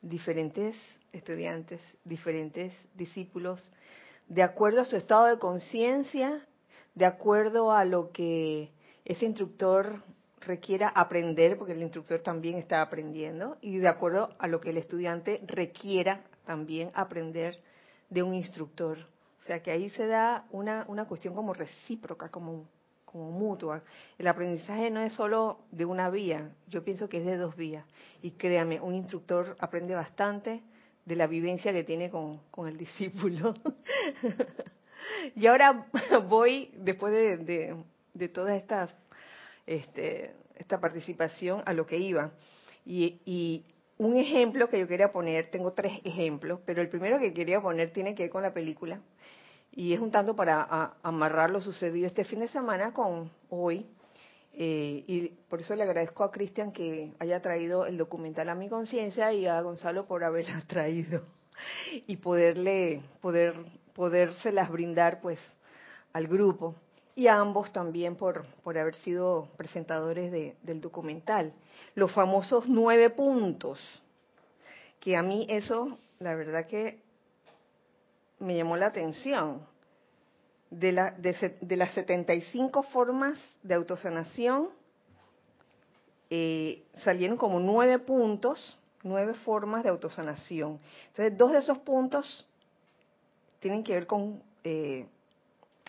diferentes estudiantes, diferentes discípulos, de acuerdo a su estado de conciencia, de acuerdo a lo que ese instructor requiera aprender, porque el instructor también está aprendiendo, y de acuerdo a lo que el estudiante requiera también aprender de un instructor. O sea que ahí se da una, una cuestión como recíproca, como como mutua. El aprendizaje no es solo de una vía, yo pienso que es de dos vías. Y créame, un instructor aprende bastante de la vivencia que tiene con, el discípulo. y ahora voy, después de, todas estas este, esta participación a lo que iba. Y, un ejemplo que yo quería poner, tengo tres ejemplos, pero el primero que quería poner tiene que ver con la película. Y es un tanto para amarrar lo sucedido este fin de semana con hoy. Eh, y por eso le agradezco a Cristian que haya traído el documental a mi conciencia y a Gonzalo por haberla traído y poderle, poder, podérselas brindar pues al grupo y a ambos también por, por haber sido presentadores del documental. Los famosos nueve puntos, que a mí eso, la verdad que me llamó la atención. De, de, de las 75 formas de autosanación, eh, salieron como nueve puntos, nueve formas de autosanación. Entonces, dos de esos puntos tienen que ver con eh,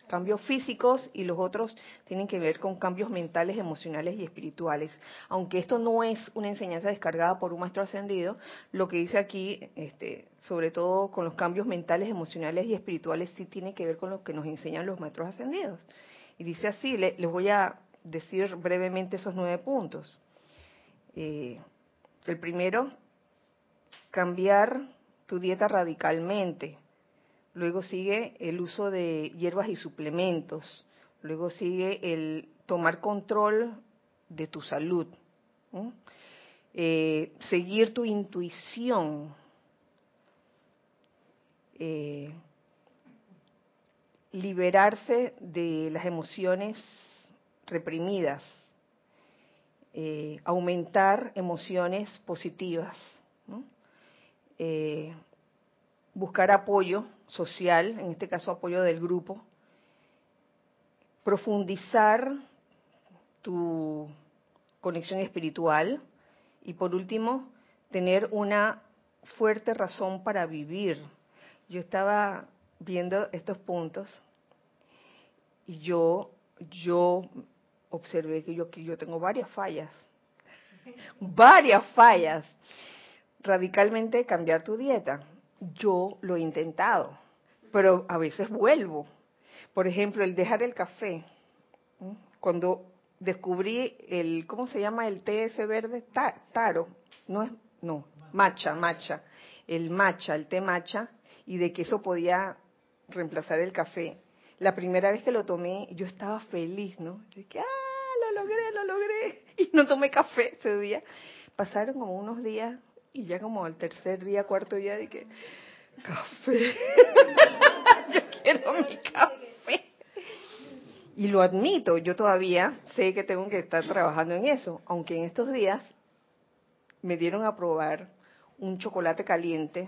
cambios físicos y los otros tienen que ver con cambios mentales, emocionales y espirituales. Aunque esto no es una enseñanza descargada por un maestro ascendido, lo que dice aquí, este, sobre todo con los cambios mentales, emocionales y espirituales, sí tiene que ver con lo que nos enseñan los maestros ascendidos. Y dice así, les voy a decir brevemente esos nueve puntos. Eh, el primero, cambiar tu dieta radicalmente. Luego sigue el uso de hierbas y suplementos. Luego sigue el tomar control de tu salud. Eh, seguir tu intuición. Eh, liberarse de las emociones reprimidas. Eh, aumentar emociones positivas. buscar apoyo social, en este caso apoyo del grupo, profundizar tu conexión espiritual y por último, tener una fuerte razón para vivir. Yo estaba viendo estos puntos y yo yo observé que yo que yo tengo varias fallas. varias fallas. Radicalmente cambiar tu dieta yo lo he intentado, pero a veces vuelvo. Por ejemplo, el dejar el café. Cuando descubrí el, ¿cómo se llama el té ese verde? taro. No es, no, matcha, matcha. El matcha, el té matcha, y de que eso podía reemplazar el café. La primera vez que lo tomé, yo estaba feliz, ¿no? De que, ah, lo logré, lo logré. Y no tomé café ese día. Pasaron como unos días, y ya como al tercer día, cuarto día, de que, café, yo quiero mi café. Y lo admito, yo todavía sé que tengo que estar trabajando en eso, aunque en estos días me dieron a probar un chocolate caliente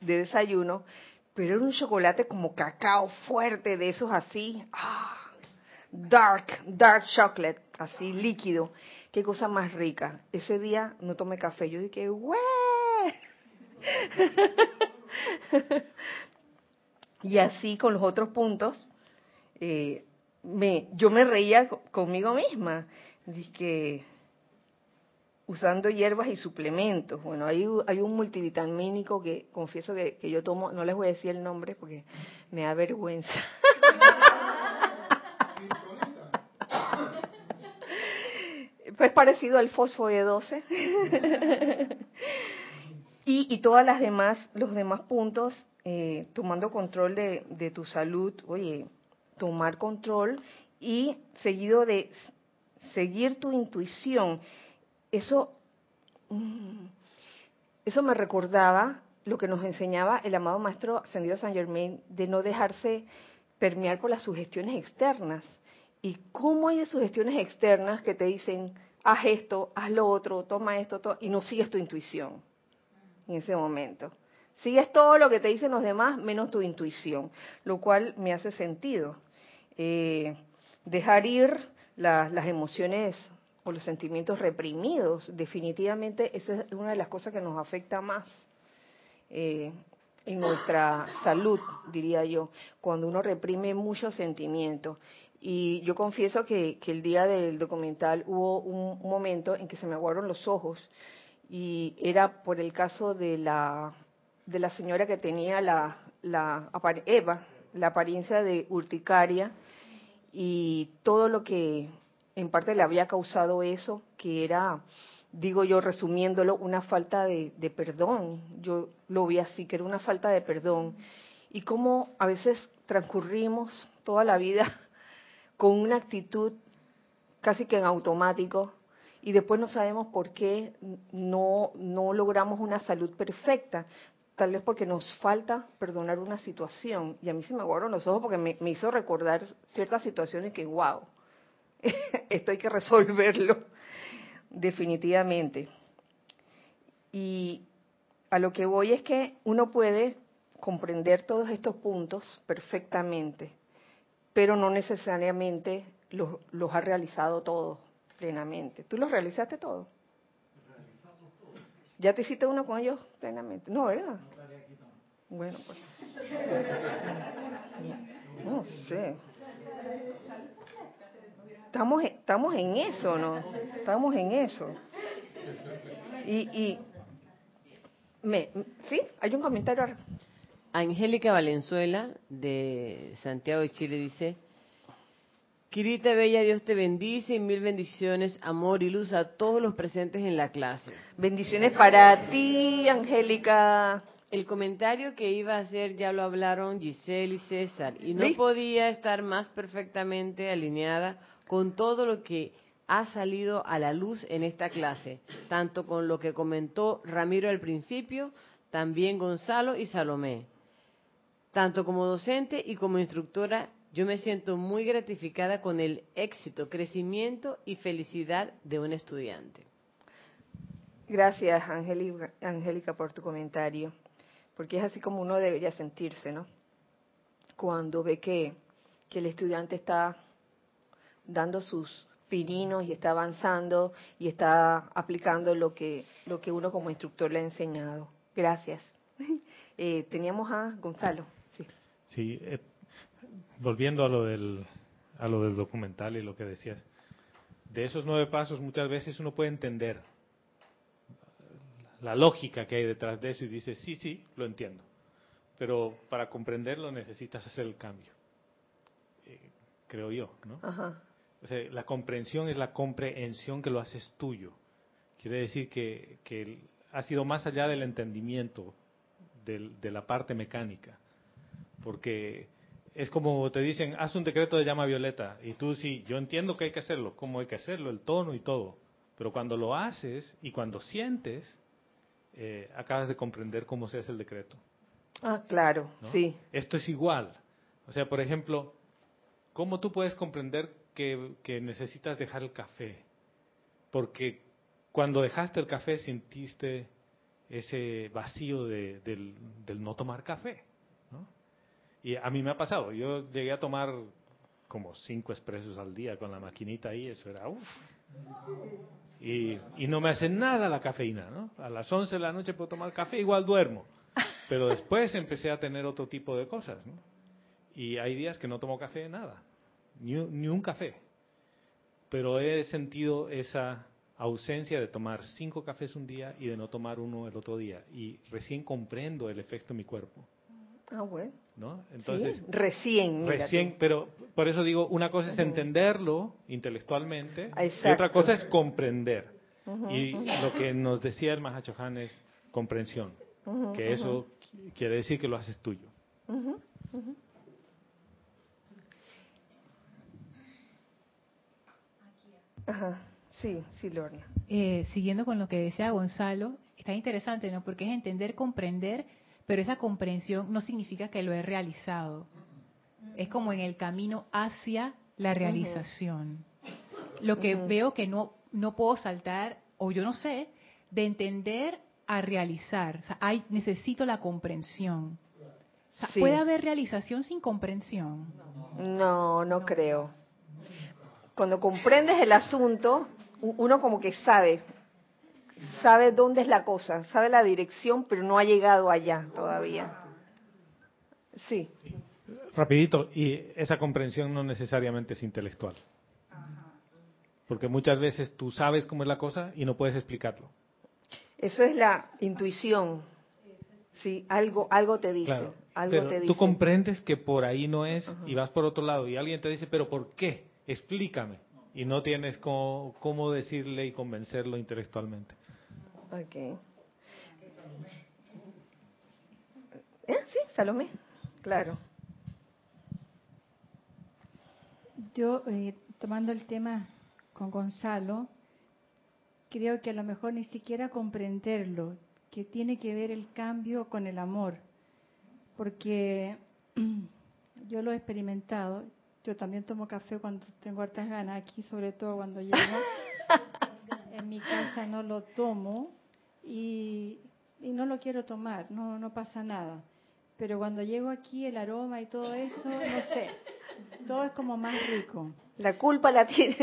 de desayuno, pero era un chocolate como cacao fuerte, de esos así, ah, dark, dark chocolate, así líquido. Qué cosa más rica. Ese día no tomé café. Yo dije, ¡güey! y así con los otros puntos, eh, me, yo me reía conmigo misma. Dije, usando hierbas y suplementos. Bueno, hay, hay un multivitamínico que confieso que, que yo tomo, no les voy a decir el nombre porque me da vergüenza. pues parecido al fósforo de 12. y, y todas las demás, los demás puntos, eh, tomando control de, de tu salud, oye, tomar control y seguido de seguir tu intuición. Eso, mm, eso me recordaba lo que nos enseñaba el amado maestro ascendido San Germain de no dejarse permear por las sugestiones externas. ¿Y cómo hay sugestiones externas que te dicen, haz esto, haz lo otro, toma esto, y no sigues tu intuición en ese momento? Sigues todo lo que te dicen los demás menos tu intuición, lo cual me hace sentido. Eh, dejar ir las emociones o los sentimientos reprimidos, definitivamente esa es una de las cosas que nos afecta más. Eh, en nuestra salud, diría yo, cuando uno reprime muchos sentimientos. Y yo confieso que, el día del documental hubo un, momento en que se me aguaron los ojos y era por el caso de la, de la señora que tenía la, la, Eva, la apariencia de urticaria y todo lo que en parte le había causado eso, que era, digo yo resumiéndolo, una falta de, perdón. Yo lo vi así, que era una falta de perdón. Y cómo a veces transcurrimos toda la vida con una actitud casi que en automático y después no sabemos por qué no, no logramos una salud perfecta. Tal vez porque nos falta perdonar una situación. Y a mí se me aguaron los ojos porque me, me hizo recordar ciertas situaciones que, wow, esto hay que resolverlo definitivamente. Y a lo que voy es que uno puede comprender todos estos puntos perfectamente, pero no necesariamente los, los ha realizado todos plenamente. ¿Tú los realizaste todos? ¿Ya te hiciste uno con ellos plenamente? No, ¿verdad? Bueno, pues. No sé. Estamos, estamos en eso, ¿no? Estamos en eso. Y, y me, ¿sí? Hay un comentario. Angélica Valenzuela, de Santiago de Chile, dice, Quirita Bella, Dios te bendice y mil bendiciones, amor y luz a todos los presentes en la clase. Bendiciones para ti, Angélica. El comentario que iba a hacer ya lo hablaron Giselle y César y no podía estar más perfectamente alineada con todo lo que ha salido a la luz en esta clase, tanto con lo que comentó Ramiro al principio, también Gonzalo y Salomé. Tanto como docente y como instructora yo me siento muy gratificada con el éxito, crecimiento y felicidad de un estudiante. Gracias, Angélica, por tu comentario, porque es así como uno debería sentirse, ¿no? Cuando ve que, que el estudiante está dando sus pininos y está avanzando y está aplicando lo que, lo que uno como instructor le ha enseñado. Gracias. Eh, teníamos a Gonzalo. Sí, eh, volviendo a lo del a lo del documental y lo que decías, de esos nueve pasos muchas veces uno puede entender la lógica que hay detrás de eso y dice, sí, sí, lo entiendo. Pero para comprenderlo necesitas hacer el cambio. Eh, creo yo, ¿no? O sea, la comprensión es la comprehensión que lo haces tuyo. Quiere decir que, que ha sido más allá del entendimiento de la parte mecánica. Porque es como te dicen, haz un decreto de llama violeta. Y tú sí, yo entiendo que hay que hacerlo, cómo hay que hacerlo, el tono y todo. Pero cuando lo haces y cuando sientes, eh, acabas de comprender cómo se hace el decreto. Ah, claro, sí. Esto es igual. O sea, por ejemplo, ¿cómo tú puedes comprender que, necesitas dejar el café? Porque cuando dejaste el café sentiste ese vacío del no tomar café. Y a mí me ha pasado, yo llegué a tomar como cinco expresos al día con la maquinita ahí, eso era uff. Y, no me hace nada la cafeína, ¿no? A las 11 de la noche puedo tomar café, igual duermo. Pero después empecé a tener otro tipo de cosas, ¿no? Y hay días que no tomo café, nada, ni un café. Pero he sentido esa ausencia de tomar cinco cafés un día y de no tomar uno el otro día. Y recién comprendo el efecto en mi cuerpo. Ah, bueno. ¿no? Entonces, recién. Recién, pero por eso digo, una cosa es entenderlo intelectualmente y otra cosa es comprender. y lo que nos decía el Mahachohan es comprensión, que eso quiere decir que lo haces tuyo. Ajá, sí, sí, Lorna. Eh, siguiendo con lo que decía Gonzalo, está interesante, ¿no? Porque es entender, comprender pero esa comprensión no significa que lo he realizado. Es como en el camino hacia la realización. Lo que veo que no, no puedo saltar, o yo no sé, de entender a realizar. O sea, hay, necesito la comprensión. ¿Puede haber realización sin comprensión? No, no creo. Cuando comprendes el asunto, uno como que sabe, sabe dónde es la cosa, sabe la dirección, pero no ha llegado allá todavía. Sí. Rapidito, y esa comprensión no necesariamente es intelectual. Porque muchas veces tú sabes cómo es la cosa y no puedes explicarlo. Eso es la intuición. Sí, algo, algo te dice. algo te dice. Tú comprendes que por ahí no es y vas por otro lado y alguien te dice, pero ¿por qué? Explícame. y no tienes cómo, cómo decirle y convencerlo intelectualmente. Ok. ¿Eh? Sí, Salomé. Claro. Yo, eh, tomando el tema con Gonzalo, creo que a lo mejor ni siquiera comprenderlo, que tiene que ver el cambio con el amor, porque yo lo he experimentado, yo también tomo café cuando tengo hartas ganas, aquí sobre todo cuando llego, en mi casa no lo tomo y, y no lo quiero tomar, no, no pasa nada. Pero cuando llego aquí el aroma y todo eso, no sé, todo es como más rico. La culpa la tiene.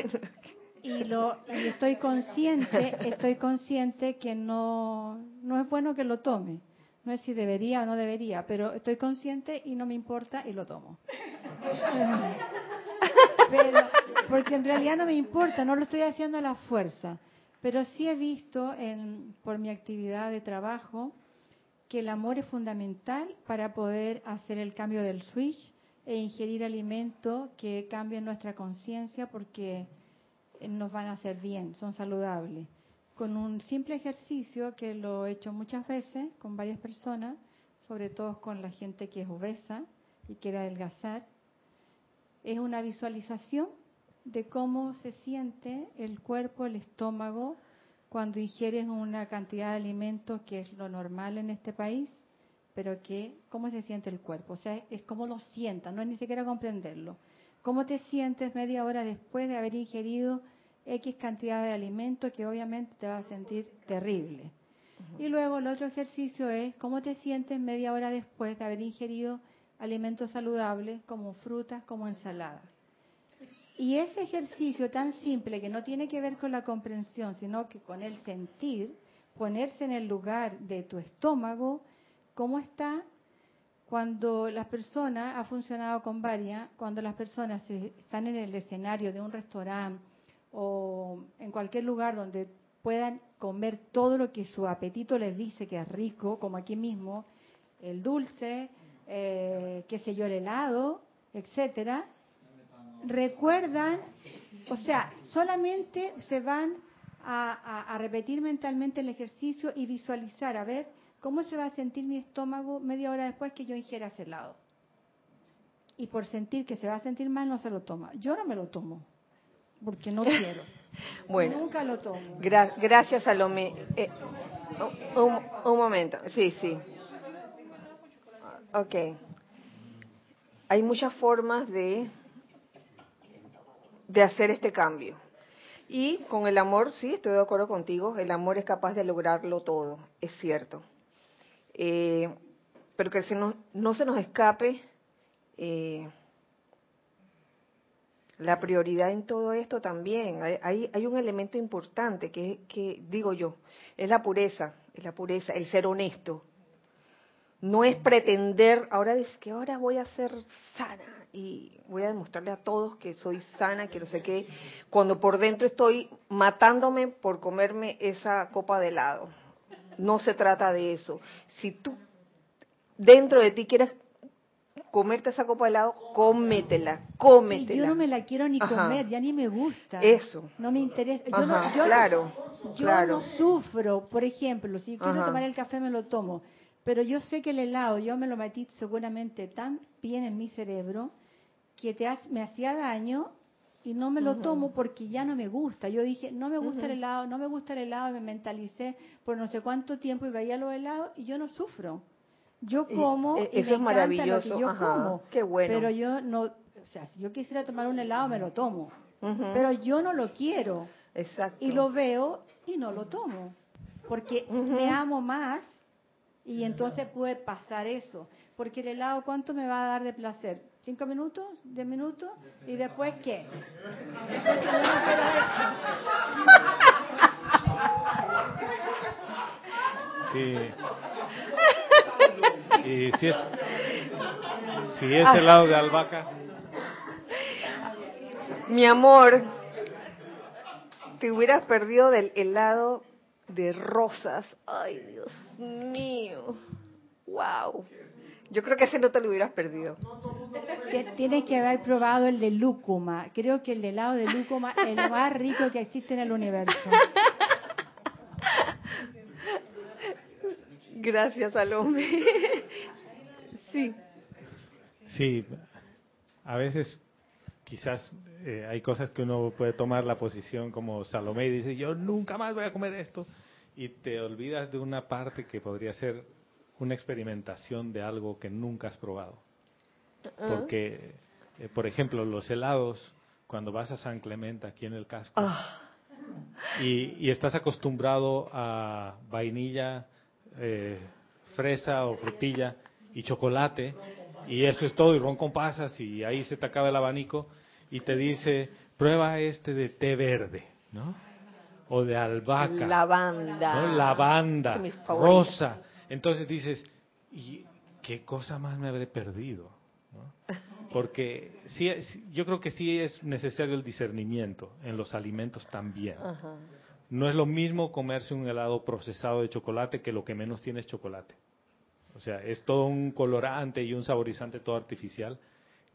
Y, lo, y estoy consciente, estoy consciente que no, no es bueno que lo tome. No es si debería o no debería, pero estoy consciente y no me importa y lo tomo. Pero, porque en realidad no me importa, no lo estoy haciendo a la fuerza. Pero sí he visto en, por mi actividad de trabajo que el amor es fundamental para poder hacer el cambio del switch e ingerir alimentos que cambien nuestra conciencia porque nos van a hacer bien, son saludables. Con un simple ejercicio que lo he hecho muchas veces con varias personas, sobre todo con la gente que es obesa y quiere adelgazar, es una visualización de cómo se siente el cuerpo, el estómago, cuando ingieres una cantidad de alimentos que es lo normal en este país, pero que cómo se siente el cuerpo, o sea, es como lo sienta, no es ni siquiera comprenderlo. ¿Cómo te sientes media hora después de haber ingerido X cantidad de alimento que obviamente te va a sentir terrible? Y luego el otro ejercicio es cómo te sientes media hora después de haber ingerido alimentos saludables como frutas, como ensaladas. Y ese ejercicio tan simple que no tiene que ver con la comprensión, sino que con el sentir, ponerse en el lugar de tu estómago, cómo está cuando las personas, ha funcionado con varias, cuando las personas están en el escenario de un restaurante o en cualquier lugar donde puedan comer todo lo que su apetito les dice que es rico, como aquí mismo, el dulce, eh, qué sé yo, el helado, etcétera, recuerdan, o sea, solamente se van a repetir mentalmente el ejercicio y visualizar, a ver, ¿Cómo se va a sentir mi estómago media hora después que yo ingiera ese helado? Y por sentir que se va a sentir mal, no se lo toma. Yo no me lo tomo, porque no quiero. bueno, nunca lo tomo. gracias, Salomé. Eh, un, un momento, sí, sí. Ok. Hay muchas formas de, de hacer este cambio. Y con el amor, sí, estoy de acuerdo contigo, el amor es capaz de lograrlo todo, es cierto. Eh, pero que no, se nos escape eh, la prioridad en todo esto también. Hay, hay un elemento importante que, que, digo yo, es la pureza, es la pureza, el ser honesto. No es pretender, ahora es que ahora voy a ser sana y voy a demostrarle a todos que soy sana, que no sé qué, cuando por dentro estoy matándome por comerme esa copa de helado. No se trata de eso. Si tú dentro de ti quieres comerte esa copa de helado, cómetela, cómetela. yo no me la quiero ni comer, ya ni me gusta. Eso. No me interesa. Yo, no, yo claro, yo no sufro, por ejemplo, si quiero tomar el café me lo tomo, pero yo sé que el helado, yo me lo metí seguramente tan bien en mi cerebro que te me hacía daño y no me lo tomo porque ya no me gusta. Yo dije, no me gusta el helado, no me gusta el helado, y me mentalicé por no sé cuánto tiempo y veía los helados y yo no sufro. Yo como y, e, eso es maravilloso. Lo que yo como, Qué bueno. Pero yo no, o sea, si yo quisiera tomar un helado me lo tomo, pero yo no lo quiero. Exacto. Y lo veo y no lo tomo, porque me amo más y entonces puede pasar eso, porque el helado cuánto me va a dar de placer, ¿Cinco minutos? ¿Diez minutos? ¿Y después qué? Sí. Y si es, si es helado de albahaca. Mi amor, te hubieras perdido del helado de rosas. Ay, Dios mío. Wow Yo creo que ese no te lo hubieras perdido. Tienes que haber probado el de lúcuma. Creo que el helado de lúcuma es el más rico que existe en el universo. Gracias, Salome. Sí. Sí, a veces quizás eh, hay cosas que uno puede tomar la posición como Salomé y dice, yo nunca más voy a comer esto. Y te olvidas de una parte que podría ser una experimentación de algo que nunca has probado. Porque, eh, por ejemplo, los helados, cuando vas a San Clemente aquí en el casco, ah. y, estás acostumbrado a vainilla, eh, fresa o frutilla y chocolate, y eso es todo, y ron con pasas, y ahí se te acaba el abanico, y te dice, prueba este de té verde, ¿no? O de albahaca. Lavanda. ¿no? Lavanda, rosa. Entonces dices, ¿y qué cosa más me habré perdido? Porque sí, yo creo que sí es necesario el discernimiento en los alimentos también. No es lo mismo comerse un helado procesado de chocolate que lo que menos tiene es chocolate. O sea, es todo un colorante y un saborizante todo artificial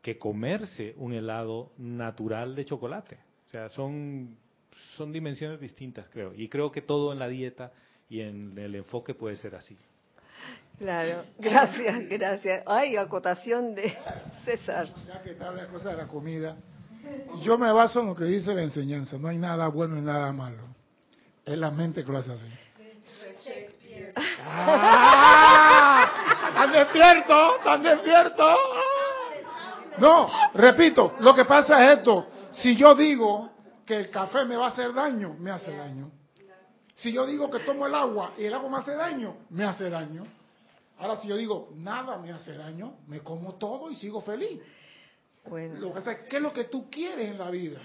que comerse un helado natural de chocolate. O sea, son, son dimensiones distintas, creo. Y creo que todo en la dieta y en el enfoque puede ser así. Claro, gracias, gracias. Ay, acotación de César. Ya que está la cosa de la comida, yo me baso en lo que dice la enseñanza. No hay nada bueno y nada malo. Es la mente que lo hace así. ¡Ah! ¡Están despiertos! ¡Están despiertos! No, repito, lo que pasa es esto. Si yo digo que el café me va a hacer daño, me hace daño. Si yo digo que tomo el agua y el agua me hace daño, me hace daño. Ahora, si yo digo, nada me hace daño, me como todo y sigo feliz. Bueno. Lo que pasa es, ¿qué es lo que tú quieres en la vida?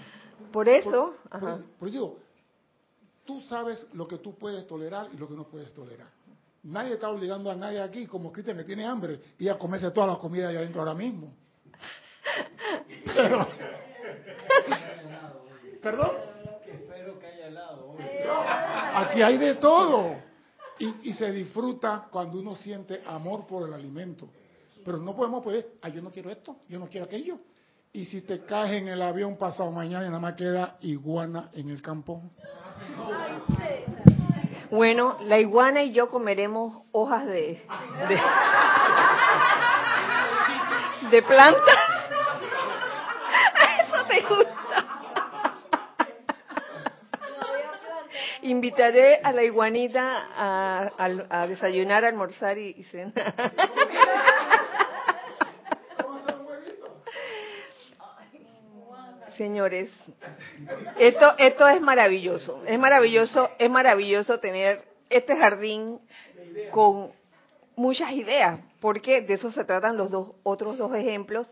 Por eso, por, eso digo, tú sabes lo que tú puedes tolerar y lo que no puedes tolerar. Nadie está obligando a nadie aquí, como Cristian que tiene hambre, y a comerse toda la comida allá adentro ahora mismo. Pero, ¿Perdón? Aquí hay de todo. Y, se disfruta cuando uno siente amor por el alimento. Pero no podemos poder, ah, yo no quiero esto, yo no quiero aquello. Y si te caes en el avión pasado mañana y nada más queda iguana en el campo. Bueno, la iguana y yo comeremos hojas de, de, de planta. Eso te gusta. Invitaré a la iguanita a, desayunar, almorzar y, cenar. Señores, esto, esto es maravilloso. Es maravilloso, es maravilloso tener este jardín con muchas ideas, porque de eso se tratan los dos otros dos ejemplos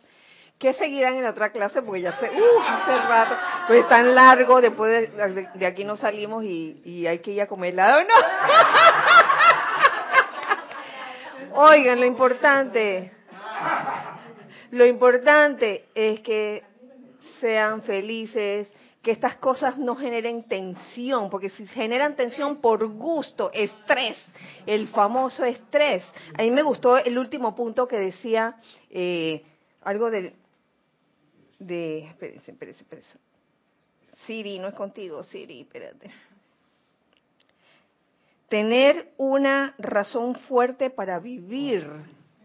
¿Qué seguirán en otra clase? Porque ya se, uh, hace rato, pues es tan largo, después de, aquí no salimos y, hay que ir a comer helado, ¿no? Oigan, lo importante, lo importante es que sean felices, que estas cosas no generen tensión, porque si generan tensión por gusto, estrés, el famoso estrés. A mí me gustó el último punto que decía eh, algo de de, espérense, espérense, espérense. Siri, no es contigo, Siri, espérate. Tener una razón fuerte para vivir,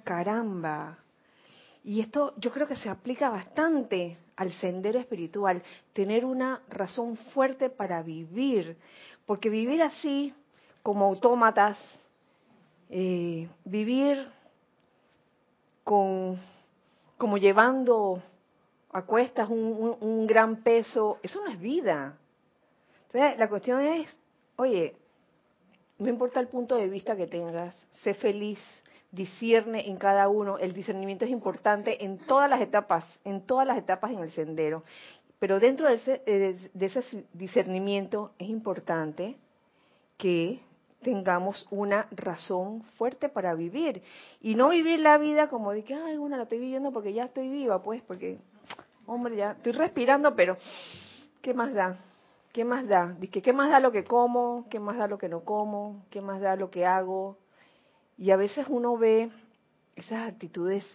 caramba. Y esto yo creo que se aplica bastante al sendero espiritual, tener una razón fuerte para vivir, porque vivir así, como autómatas, eh, vivir con, como llevando acuestas un, un, gran peso, eso no es vida. Entonces, la cuestión es, oye, no importa el punto de vista que tengas, sé feliz, discierne en cada uno, el discernimiento es importante en todas las etapas, en todas las etapas en el sendero. Pero dentro de ese, eh, de ese discernimiento es importante que tengamos una razón fuerte para vivir y no vivir la vida como de que, ay, una la estoy viviendo porque ya estoy viva, pues, porque hombre, ya estoy respirando, pero ¿qué más da? ¿Qué más da? ¿qué más da lo que como? ¿Qué más da lo que no como? ¿Qué más da lo que hago? Y a veces uno ve esas actitudes,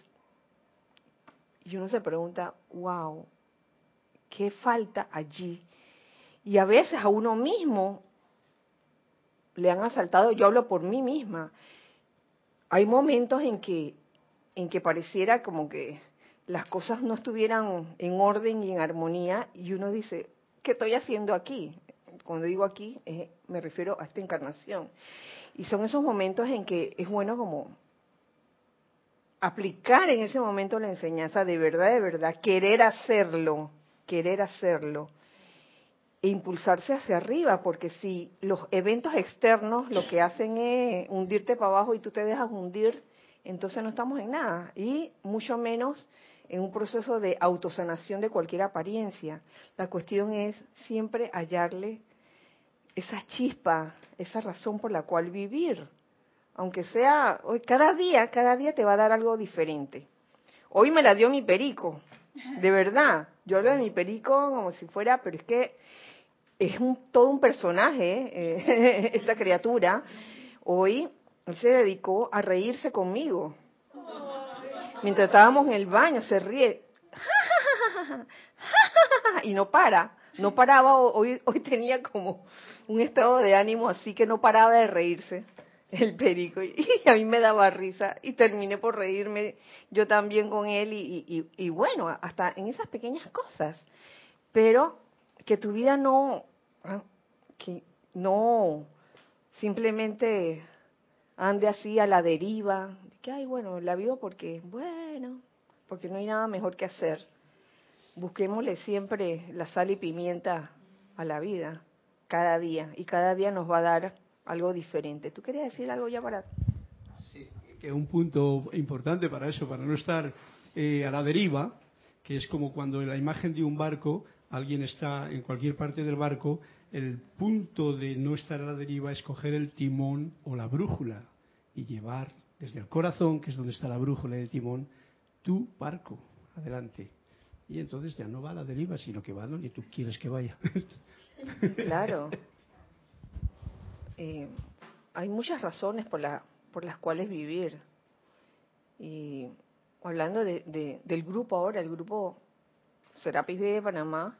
y uno se pregunta, wow, ¿qué falta allí? Y a veces a uno mismo le han asaltado, yo hablo por mí misma, hay momentos en que, en que pareciera como que las cosas no estuvieran en orden y en armonía y uno dice, ¿qué estoy haciendo aquí? Cuando digo aquí, eh, me refiero a esta encarnación. Y son esos momentos en que es bueno como aplicar en ese momento la enseñanza de verdad, de verdad, querer hacerlo, querer hacerlo e impulsarse hacia arriba, porque si los eventos externos lo que hacen es hundirte para abajo y tú te dejas hundir, entonces no estamos en nada, y mucho menos en un proceso de autosanación de cualquier apariencia. La cuestión es siempre hallarle esa chispa, esa razón por la cual vivir, aunque sea hoy cada día, cada día te va a dar algo diferente. Hoy me la dio mi perico, de verdad. Yo hablo de mi perico como si fuera, pero es que es un, todo un personaje, eh, esta criatura. Hoy él se dedicó a reírse conmigo. Mientras estábamos en el baño, se ríe. y no para, no paraba. Hoy, hoy tenía como un estado de ánimo así que no paraba de reírse el perico y, a mí me daba risa y terminé por reírme yo también con él y, y, bueno, hasta en esas pequeñas cosas. Pero que tu vida no, ah, que no simplemente ande así a la deriva, que ay bueno, la vivo porque, bueno, porque no hay nada mejor que hacer. Busquémosle siempre la sal y pimienta a la vida, cada día, y cada día nos va a dar algo diferente. ¿Tú querías decir algo ya para...? Sí, que un punto importante para eso, para no estar eh, a la deriva, que es como cuando en la imagen de un barco, alguien está en cualquier parte del barco, el punto de no estar a la deriva es coger el timón o la brújula y llevar desde el corazón, que es donde está la brújula y el timón, tu barco adelante. Y entonces ya no va a la deriva, sino que va donde tú quieres que vaya. Claro. Eh, hay muchas razones por, la, por las cuales vivir. Y hablando de, del grupo ahora, el grupo Serapis de Panamá,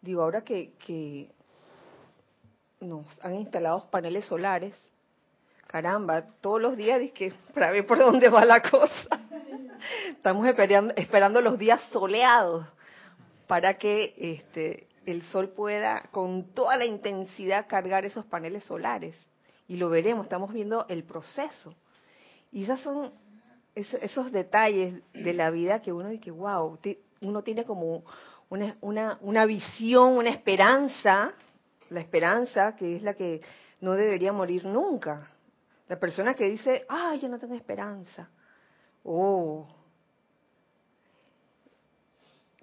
digo, ahora que, que nos han instalado paneles solares, caramba, todos los días que para ver por dónde va la cosa. Estamos esperando, esperando los días soleados para que este, el sol pueda con toda la intensidad cargar esos paneles solares. Y lo veremos, estamos viendo el proceso. Y esos son esos detalles de la vida que uno dice, wow, uno tiene como una, una, una visión, una esperanza, la esperanza que es la que no debería morir nunca. La persona que dice, ah, yo no tengo esperanza. Oh,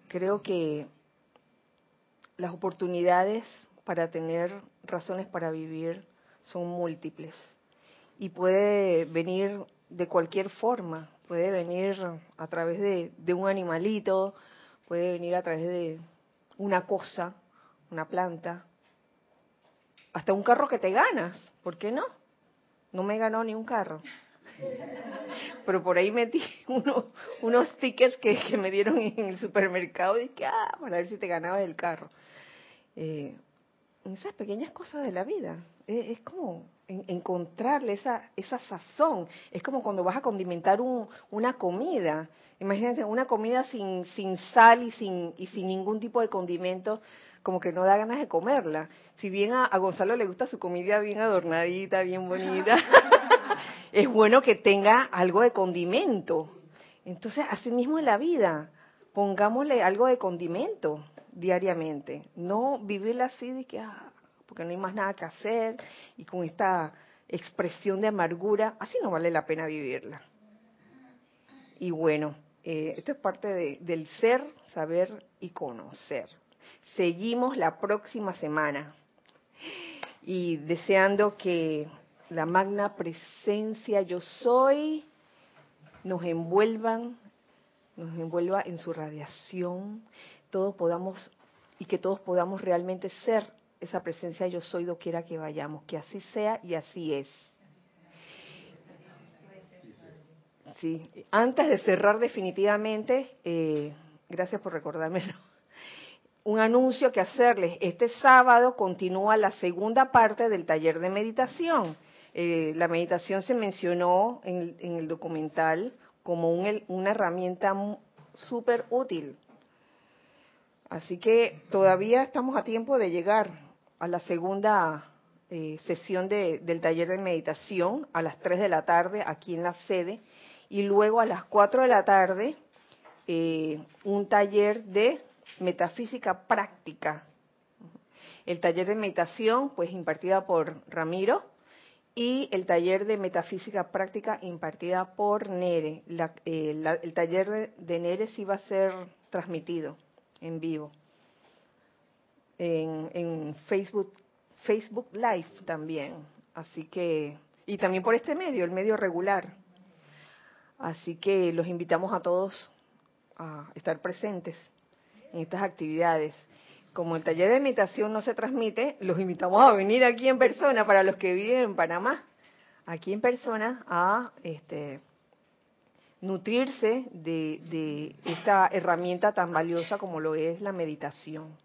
creo que las oportunidades para tener razones para vivir son múltiples y puede venir de cualquier forma, puede venir a través de, un animalito, puede venir a través de una cosa, una planta, hasta un carro que te ganas, ¿por qué no? No me ganó ni un carro. Pero por ahí metí uno, unos tickets que, que, me dieron en el supermercado y que, ah, para ver si te ganabas el carro eh, esas pequeñas cosas de la vida. Es, como encontrarle esa, esa sazón. Es como cuando vas a condimentar un, una comida. Imagínate, una comida sin, sin sal y sin, y sin ningún tipo de condimento, como que no da ganas de comerla. Si bien a, a Gonzalo le gusta su comida bien adornadita, bien bonita, es bueno que tenga algo de condimento. Entonces, así mismo en la vida, pongámosle algo de condimento diariamente. No vivirla así de que, ah, porque no hay más nada que hacer y con esta expresión de amargura, así no vale la pena vivirla. Y bueno, eh, esto es parte del ser, saber y conocer. Seguimos la próxima semana y deseando que la magna presencia yo soy nos envuelvan, nos envuelva en su radiación, todos podamos y que todos podamos realmente ser esa presencia yo soy doquiera que vayamos, que así sea y así es. sí. Antes de cerrar definitivamente, eh, gracias por recordármelo. Un anuncio que hacerles. Este sábado continúa la segunda parte del taller de meditación. Eh, la meditación se mencionó en, el documental como una herramienta súper útil. Así que todavía estamos a tiempo de llegar a la segunda eh, sesión del taller de meditación a las 3 de la tarde aquí en la sede y luego a las 4 de la tarde eh, un taller de metafísica práctica. El taller de meditación, pues impartida por Ramiro, y el taller de metafísica práctica impartida por Nere. Eh, el taller de Nere sí va a ser transmitido en vivo en, en Facebook Facebook Live también. Así que, y también por este medio, el medio regular. Así que los invitamos a todos a estar presentes en estas actividades. Como el taller de meditación no se transmite, los invitamos a venir aquí en persona para los que viven en Panamá, aquí en persona a este, nutrirse de, de esta herramienta tan valiosa como lo es la meditación.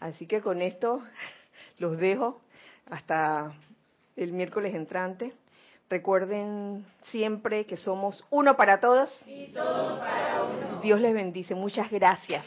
Así que con esto los dejo hasta el miércoles entrante. Recuerden siempre que somos uno para todos. Y todos para uno. Dios les bendice. Muchas gracias.